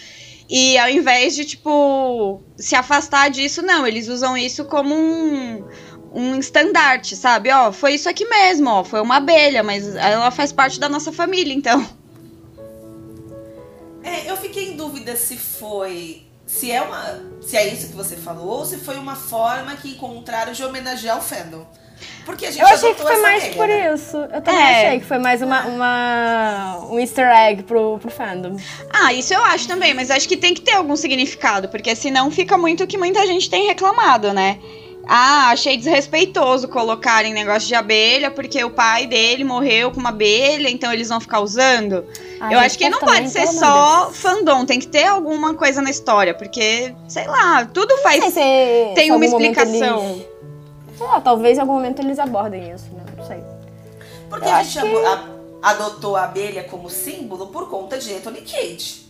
Speaker 4: E ao invés de, tipo, se afastar disso, não, eles usam isso como um, um estandarte, sabe? Ó, foi isso aqui mesmo, ó, foi uma abelha, mas ela faz parte da nossa família, então.
Speaker 2: É, eu fiquei em dúvida se foi. Se é uma. Se é isso que você falou, ou se foi uma forma que encontraram de homenagear o fandom. Porque a gente
Speaker 3: Eu achei que foi mais
Speaker 2: regra,
Speaker 3: por
Speaker 2: né?
Speaker 3: isso. Eu também é. achei que foi mais uma, uma, um easter egg pro, pro fandom.
Speaker 4: Ah, isso eu acho também, mas acho que tem que ter algum significado, porque senão fica muito o que muita gente tem reclamado, né? Ah, achei desrespeitoso colocarem negócio de abelha, porque o pai dele morreu com uma abelha, então eles vão ficar usando. eu acho que não pode ser só fandom, tem que ter alguma coisa na história, porque, sei lá, tudo faz.
Speaker 3: Se,
Speaker 4: tem uma explicação.
Speaker 3: Sei lá, talvez em algum momento eles abordem isso, né? Não sei.
Speaker 2: Porque Eu a gente que... adotou a abelha como símbolo por conta de Anthony Cage.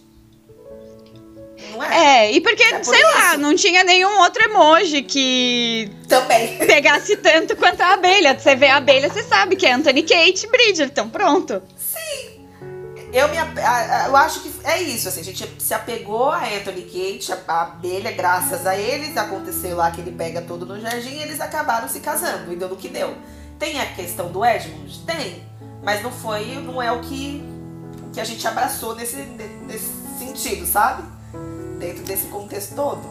Speaker 2: Não é?
Speaker 4: É, e porque, é sei isso. lá, não tinha nenhum outro emoji que
Speaker 2: também
Speaker 4: pegasse tanto quanto a abelha. Você vê a abelha, você sabe que é Anthony Kate Bridgerton, pronto.
Speaker 2: Sim. Eu, me, eu acho que é isso, assim, a gente se apegou a Anthony Kate, a, abelha, graças a eles, aconteceu lá que ele pega todo no jardim e eles acabaram se casando, e deu no que deu. Tem a questão do Edmund? Tem, mas não foi, não é o que, que a gente abraçou nesse, nesse sentido, sabe? Dentro desse contexto todo.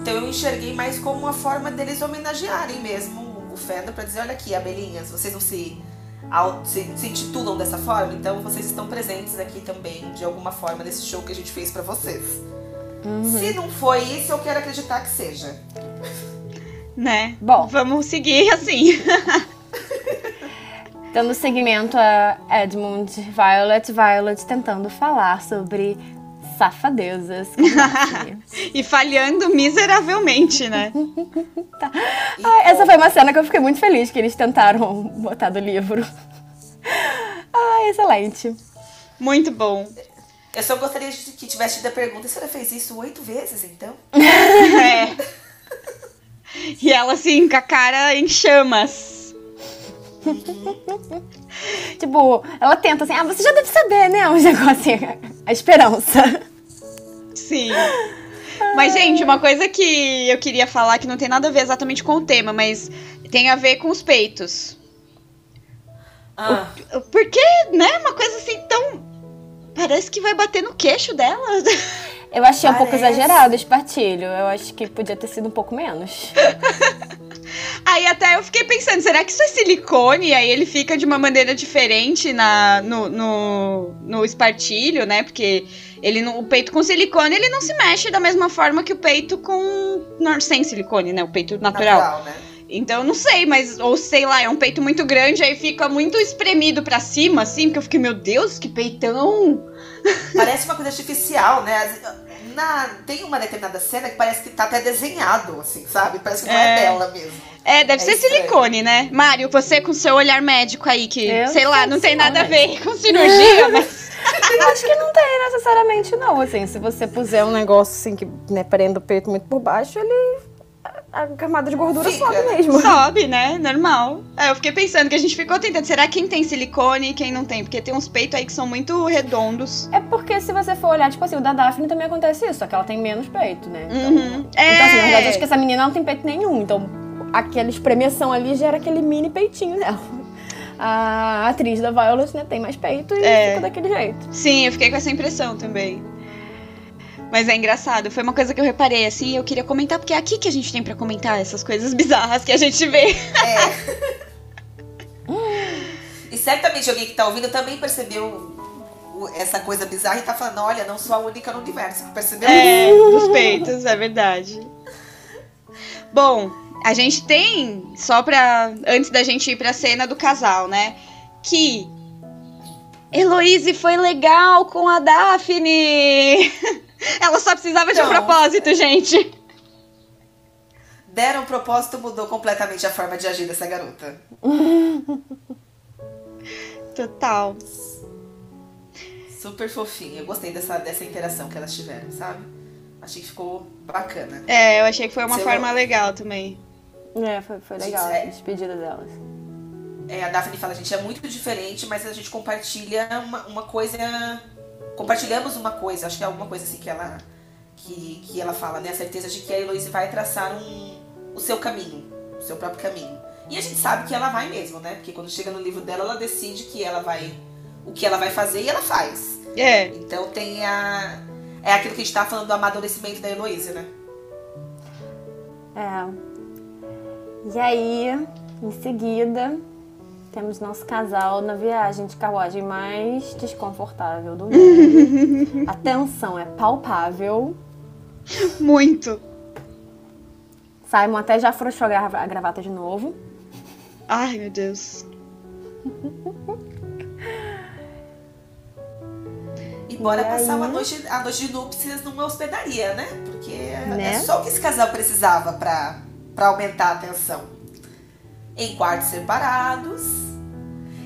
Speaker 2: Então eu enxerguei mais como uma forma deles homenagearem mesmo o Fenda para dizer, olha aqui, abelhinhas, vocês não se se, se intitulam dessa forma, então vocês estão presentes aqui também, de alguma forma, nesse show que a gente fez para vocês. Uhum. Se não foi isso, eu quero acreditar que seja.
Speaker 4: Né? Bom, vamos seguir assim.
Speaker 3: Dando seguimento a Edmund Violet, Violet tentando falar sobre safadezas.
Speaker 4: e falhando miseravelmente, né?
Speaker 3: tá. ah, essa foi uma cena que eu fiquei muito feliz que eles tentaram botar do livro. ah, excelente.
Speaker 4: Muito bom.
Speaker 2: Eu só gostaria de que tivesse tido a pergunta: a senhora fez isso oito vezes, então? é.
Speaker 4: E ela assim, com a cara em chamas.
Speaker 3: Tipo, ela tenta assim, ah, você já deve saber, né? Um negócio assim, a esperança.
Speaker 4: Sim. Mas, gente, uma coisa que eu queria falar que não tem nada a ver exatamente com o tema, mas tem a ver com os peitos.
Speaker 2: Ah,
Speaker 4: Porque, né? Uma coisa assim tão. Parece que vai bater no queixo dela.
Speaker 3: Eu achei um pouco
Speaker 2: Parece.
Speaker 3: exagerado esse partilho. Eu acho que podia ter sido um pouco menos.
Speaker 4: Aí até eu fiquei pensando, será que isso é silicone? E aí ele fica de uma maneira diferente na, no, no, no espartilho, né? Porque ele não- o peito com silicone ele não se mexe da mesma forma que o peito com. não, sem silicone, né? O peito natural.
Speaker 2: natural, né?
Speaker 4: Então não sei, mas. Ou sei lá, é um peito muito grande, aí fica muito espremido pra cima, assim, porque eu fiquei, meu Deus, que peitão!
Speaker 2: Parece uma coisa artificial, né? Tem uma determinada cena que parece que tá até desenhado, assim, sabe? Parece que não é,
Speaker 4: É.
Speaker 2: dela mesmo.
Speaker 4: É, deve
Speaker 2: É
Speaker 4: ser
Speaker 2: estranho.
Speaker 4: silicone, né? Mário, você com seu olhar médico aí, que,
Speaker 3: Eu
Speaker 4: sei lá, não tem nada a ver com cirurgia, mas.
Speaker 3: Eu acho que não tem necessariamente, não. Assim, se você puser um negócio assim que né, prenda o peito muito por baixo, ele. A camada de gordura
Speaker 2: Fica.
Speaker 3: sobe mesmo.
Speaker 4: Sobe, né? Normal. É, eu fiquei pensando que a gente ficou tentando. Será quem tem silicone e quem não tem? Porque tem uns peitos aí que são muito redondos.
Speaker 3: É porque se você for olhar, tipo assim, o da Daphne também acontece isso, só que ela tem menos peito, né? Então,
Speaker 4: Uhum. É.
Speaker 3: então assim, na verdade, acho que essa menina não tem peito nenhum. Então, aquela espremeção ali gera aquele mini peitinho dela. A atriz da Violet, né, tem mais peito e
Speaker 4: É.
Speaker 3: fica daquele jeito.
Speaker 4: Sim, eu fiquei com essa impressão também. Mas é engraçado, foi uma coisa que eu reparei assim, e eu queria comentar, porque é aqui que a gente tem pra comentar essas coisas bizarras que a gente vê.
Speaker 2: E certamente alguém que tá ouvindo também percebeu essa coisa bizarra e tá falando, olha, não sou a única no universo que percebeu
Speaker 4: É, dos peitos, é verdade. Bom, a gente tem, só pra. Antes da gente ir pra cena do casal, né? Que. Heloise foi legal com a Daphne! Ela só precisava de um
Speaker 2: Então.
Speaker 4: propósito, gente.
Speaker 2: Deram um propósito, mudou completamente a forma de agir dessa garota.
Speaker 4: Total.
Speaker 2: Super fofinha. Eu gostei dessa, dessa interação que elas tiveram, sabe? Achei que ficou bacana.
Speaker 4: É, eu achei que foi uma
Speaker 2: Seu-
Speaker 4: forma legal também.
Speaker 3: É, foi, foi legal
Speaker 2: Gente, é-
Speaker 3: a despedida delas.
Speaker 2: É, a Daphne fala, a gente é muito diferente, mas a gente compartilha uma, uma coisa. Compartilhamos uma coisa, acho que é alguma coisa assim que ela. Que, que ela fala, né? A certeza de que a Heloise vai traçar um, o seu caminho, o seu próprio caminho. E a gente sabe que ela vai mesmo, né? Porque quando chega no livro dela, ela decide que ela vai. o que ela vai fazer e ela faz.
Speaker 4: É.
Speaker 2: Então tem a. É aquilo que a gente tá falando do amadurecimento da Heloise, né?
Speaker 3: É. E aí, em seguida, temos nosso casal na viagem de carruagem mais desconfortável do mundo. a tensão é palpável.
Speaker 4: Muito.
Speaker 3: Simon até já afrouxou a gra- a gravata de novo.
Speaker 4: Ai, meu Deus.
Speaker 2: E bora
Speaker 3: E
Speaker 2: passar
Speaker 3: aí?
Speaker 2: uma noite, a noite de núpcias numa hospedaria, né? Porque
Speaker 3: Né?
Speaker 2: é só o que esse casal precisava pra, pra aumentar a tensão. Em quartos separados.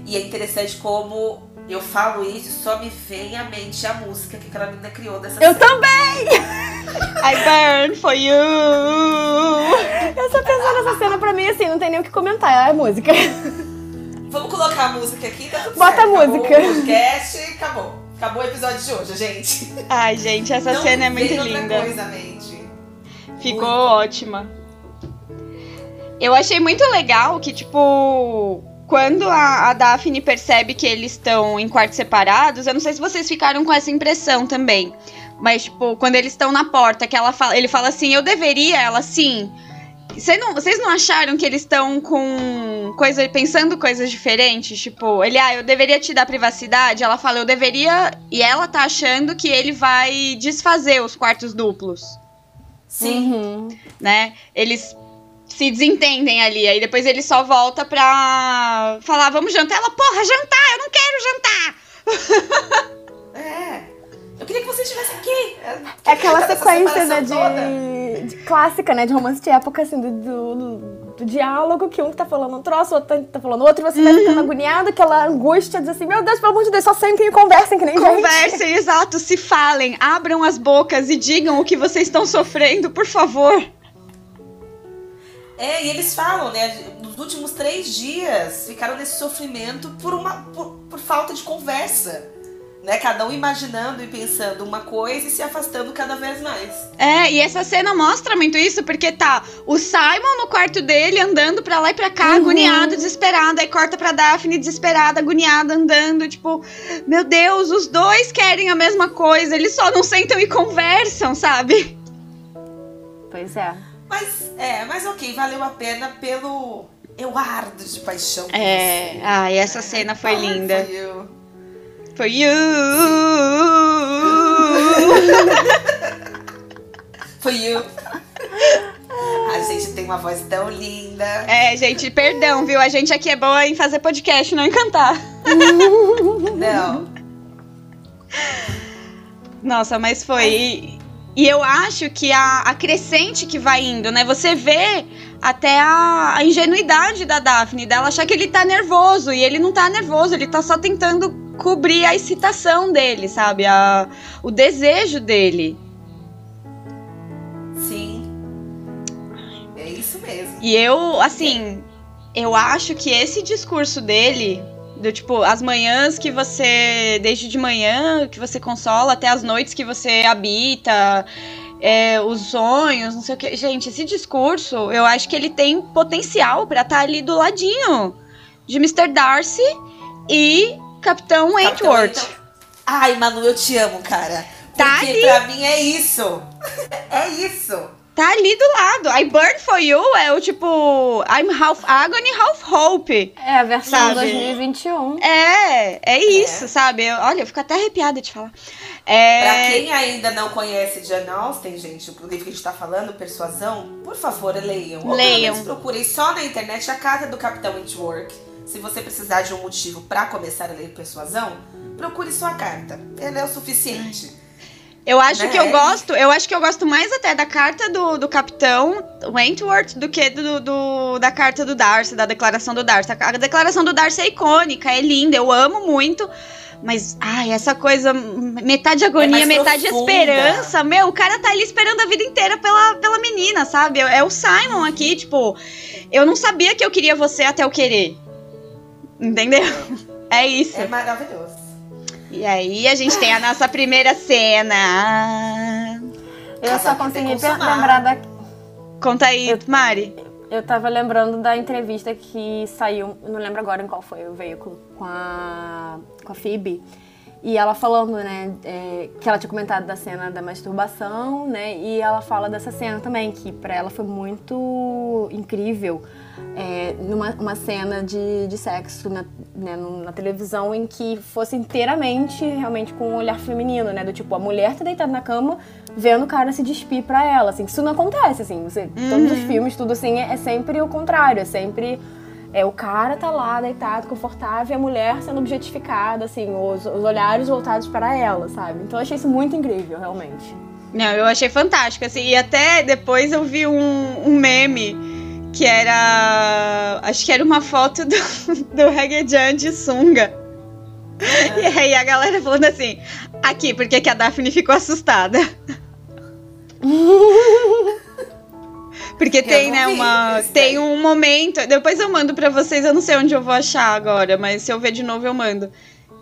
Speaker 2: E é interessante como eu falo isso e só me vem à mente a música que aquela menina criou dessa
Speaker 3: Eu
Speaker 2: série.
Speaker 3: também!
Speaker 4: I burn for you.
Speaker 3: Eu só pensando nessa cena pra mim assim, não tem nem o que comentar, é a música.
Speaker 2: Vamos colocar a música aqui, tá tudo
Speaker 3: Bota
Speaker 2: certo.
Speaker 3: a música.
Speaker 2: Acabou o podcast, acabou. Acabou o episódio de hoje, gente.
Speaker 4: Ai, gente, essa
Speaker 2: Não
Speaker 4: cena é muito
Speaker 2: outra
Speaker 4: linda.
Speaker 2: coisa mente.
Speaker 4: Ficou
Speaker 2: Muito.
Speaker 4: ótima. Eu achei muito legal que, tipo, quando a, a Daphne percebe que eles estão em quartos separados, eu não sei se vocês ficaram com essa impressão também. Mas, tipo, quando eles estão na porta, que ela fala, ele fala assim, eu deveria, ela sim. Cê não- vocês não acharam que eles estão com coisa, pensando coisas diferentes? Tipo, ele, ah, eu deveria te dar privacidade? Ela fala, eu deveria. E ela tá achando que ele vai desfazer os quartos duplos
Speaker 2: Sim.
Speaker 3: Uhum.
Speaker 4: né? Eles se desentendem ali. Aí depois ele só volta pra falar, vamos jantar. Ela, porra, jantar, eu não quero jantar.
Speaker 2: É. Eu queria que você estivesse aqui.
Speaker 3: É aquela sequência né, de, de clássica, né? De romance de época, assim, do, do, do- diálogo, que um tá falando um troço, o outro tá, tá falando outro, e você vai ficando agoniado, aquela angústia de assim, meu Deus, pelo amor de Deus, só sentem e conversem, que nem gente.
Speaker 4: Conversem, exato, se falem, abram as bocas e digam o que vocês estão sofrendo, por favor.
Speaker 2: É, e eles falam, né? Nos últimos três dias ficaram nesse sofrimento por uma por, por falta de conversa. Né? Cada um imaginando e pensando uma coisa e se afastando cada vez mais.
Speaker 4: É, e essa cena mostra muito isso, porque tá o Simon no quarto dele andando pra lá e pra cá,
Speaker 3: Uhum.
Speaker 4: agoniado, desesperado, aí corta pra Daphne desesperada, agoniada, andando, tipo, meu Deus, os dois querem a mesma coisa, eles só não sentam e conversam, sabe?
Speaker 3: Pois é.
Speaker 2: Mas, é, mas ok, valeu a pena pelo. Eu ardo de paixão.
Speaker 4: É,
Speaker 2: você.
Speaker 4: ai, essa cena foi linda.
Speaker 2: foi eu.
Speaker 4: Foi you.
Speaker 2: Foi eu. A gente tem uma voz tão linda.
Speaker 4: É, gente, perdão, viu? A gente aqui é boa em fazer podcast, não em cantar.
Speaker 2: Não.
Speaker 4: Nossa, mas foi. E, eu acho que a, a crescente que vai indo, né? Você vê até a, a ingenuidade da Daphne, dela achar que ele tá nervoso. E ele não tá nervoso, ele tá só tentando cobrir a excitação dele, sabe? A, o desejo dele.
Speaker 2: Sim. É isso mesmo.
Speaker 4: E eu, assim, eu acho que esse discurso dele, do tipo, as manhãs que você, desde de manhã que você consola até as noites que você habita, é, os sonhos, não sei o que. Gente, esse discurso, eu acho que ele tem potencial pra estar ali do ladinho de Mr. Darcy e Capitão
Speaker 2: Capitão. Ai, Manu, eu te amo, cara.
Speaker 4: Tá
Speaker 2: Porque
Speaker 4: ali.
Speaker 2: pra mim é isso. É isso.
Speaker 4: Tá ali do lado. I Burn For You é o tipo, I'm half agony, half hope.
Speaker 3: É a versão
Speaker 4: Sabe?
Speaker 3: 2021.
Speaker 4: É, é isso, sabe? Eu- olha, eu fico até arrepiada de falar. É,
Speaker 2: Pra quem ainda não conhece Jane Austen, gente, o livro que a gente tá falando, Persuasão, por favor, leiam.
Speaker 4: Leiam.
Speaker 2: procurem só na internet a carta do Capitão Wentworth. Se você precisar de um motivo pra começar a ler Persuasão, procure sua carta. Ela é o suficiente.
Speaker 4: Eu acho
Speaker 2: né?
Speaker 4: que eu gosto, eu acho que eu gosto mais até da carta do, do Capitão Wentworth do que do, do- da carta do Darcy, da declaração do Darcy. A, declaração do Darcy é icônica, é linda, eu amo muito. Mas, ai, essa coisa, metade agonia,
Speaker 2: É
Speaker 4: metade
Speaker 2: profunda.
Speaker 4: esperança. Meu, o cara tá ali esperando a vida inteira pela, pela menina, sabe? É o Simon aqui, tipo, eu não sabia que eu queria você até eu querer. Entendeu? É isso.
Speaker 2: É maravilhoso.
Speaker 4: E aí a gente tem a nossa primeira cena.
Speaker 3: Eu só consegui lembrar da.
Speaker 4: Conta aí, Mari.
Speaker 3: Eu tava lembrando da entrevista que saiu, não lembro agora em qual foi o veículo, com a, com a Phoebe. E ela falando, né, é, que ela tinha comentado da cena da masturbação, né, e ela fala dessa cena também, que pra ela foi muito incrível, é, numa uma cena de, de sexo na, né, na televisão em que fosse inteiramente, realmente, com um olhar feminino, né, do tipo, a mulher tá deitada na cama, vendo o cara se despir pra ela, assim, que isso não acontece, assim, você, todos os filmes, tudo assim, é, é sempre o contrário, é sempre é, o cara tá lá deitado, confortável, e a mulher sendo objetificada, assim, os, os olhares voltados para ela, sabe? Então eu achei isso muito incrível, realmente.
Speaker 4: Não, eu achei fantástico, assim, e até depois eu vi um, um meme que era. Acho que era uma foto do, do Reggae de sunga. E aí a galera falando assim, aqui, porque que a Daphne ficou assustada? Porque tem, né, uma. Tem um momento. Depois eu mando pra vocês, eu não sei onde eu vou achar agora, mas se eu ver de novo eu mando.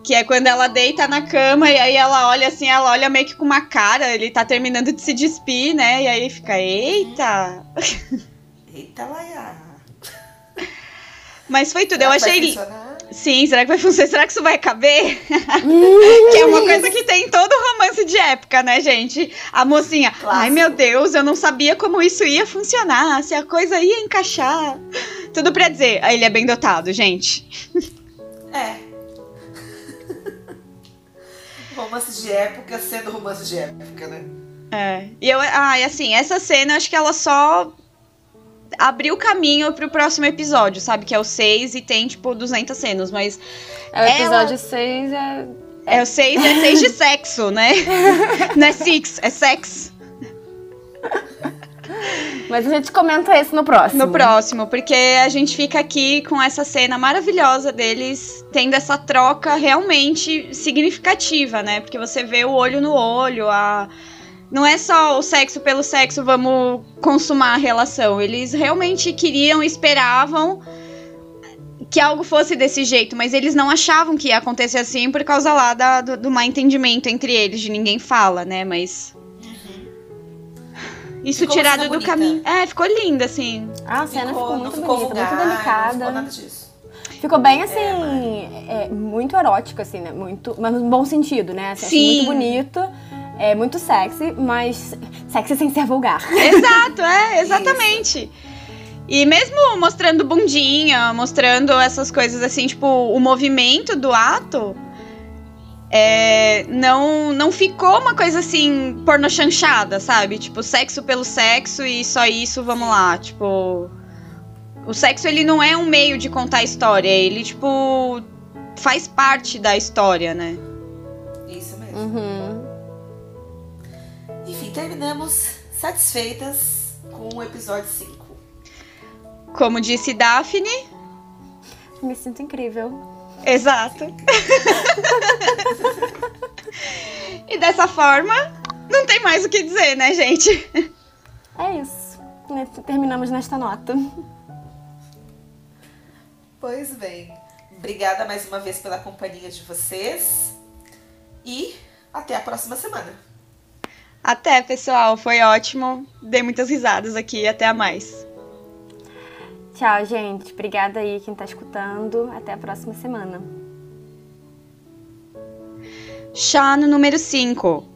Speaker 4: Que é quando ela deita na cama e aí ela olha assim, ela olha meio que com uma cara, ele tá terminando de se despir, né? E aí fica, eita!
Speaker 2: Eita, Laia.
Speaker 4: Mas foi tudo, eu
Speaker 2: Vai
Speaker 4: achei.
Speaker 2: funcionar?
Speaker 4: Sim, será que vai funcionar? Será que isso vai caber? que é uma coisa que tem em todo romance de época, né, gente? A mocinha, ai meu Deus, eu não sabia como isso ia funcionar, se a coisa ia encaixar. Tudo pra dizer, ah, ele é bem dotado, gente.
Speaker 2: É. romance de época sendo romance de época, né?
Speaker 4: É. E eu, ai, assim, essa cena, acho que ela só abriu o caminho pro próximo episódio, sabe? Que é o 6 e tem, tipo, 200 cenas, mas
Speaker 3: É, o episódio 6 é.
Speaker 4: é o 6 é 6 de sexo, né? Não é six, é sexo.
Speaker 3: Mas a gente comenta esse no próximo.
Speaker 4: No próximo, porque a gente fica aqui com essa cena maravilhosa deles tendo essa troca realmente significativa, né? Porque você vê o olho no olho, a. não é só o sexo pelo sexo, vamos consumar a relação. Eles realmente queriam, esperavam que algo fosse desse jeito, mas eles não achavam que ia acontecer assim por causa lá da, do, do má entendimento entre eles, de ninguém fala, né? Mas. Isso
Speaker 2: Ficou
Speaker 4: tirado do
Speaker 2: bonita.
Speaker 4: caminho. É, ficou linda, assim.
Speaker 3: Ah, a cena ficou,
Speaker 2: não
Speaker 3: muito
Speaker 2: ficou
Speaker 3: bonita,
Speaker 2: vulgar,
Speaker 3: muito
Speaker 2: Não
Speaker 3: delicada.
Speaker 2: ficou nada disso.
Speaker 3: Ficou bem assim, é, muito erótico, assim, né? Muito, mas no bom sentido, né? Assim, achei
Speaker 4: Sim.
Speaker 3: muito bonito, é muito sexy, mas sexy sem ser vulgar.
Speaker 4: Exato, é, exatamente. E mesmo mostrando bundinha, mostrando essas coisas assim, tipo, o movimento do ato, é, não, não ficou uma coisa assim, porno chanchada, sabe? Tipo, sexo pelo sexo e só isso, vamos lá. Tipo, o sexo ele não é um meio de contar a história, ele, tipo, faz parte da história, né?
Speaker 2: Isso mesmo.
Speaker 3: Uhum.
Speaker 2: Terminamos satisfeitas com o episódio 5.
Speaker 4: Como disse Daphne,
Speaker 3: Me sinto incrível.
Speaker 4: Exato. e dessa forma, não tem mais o que dizer, né, gente?
Speaker 3: É isso. Terminamos nesta nota.
Speaker 2: Pois bem. Obrigada mais uma vez pela companhia de vocês. E até a próxima semana.
Speaker 4: Até, pessoal, foi ótimo. Dei muitas risadas aqui, até a mais.
Speaker 3: Tchau, gente. Obrigada aí quem tá escutando. Até a próxima semana.
Speaker 4: Chá no número 5.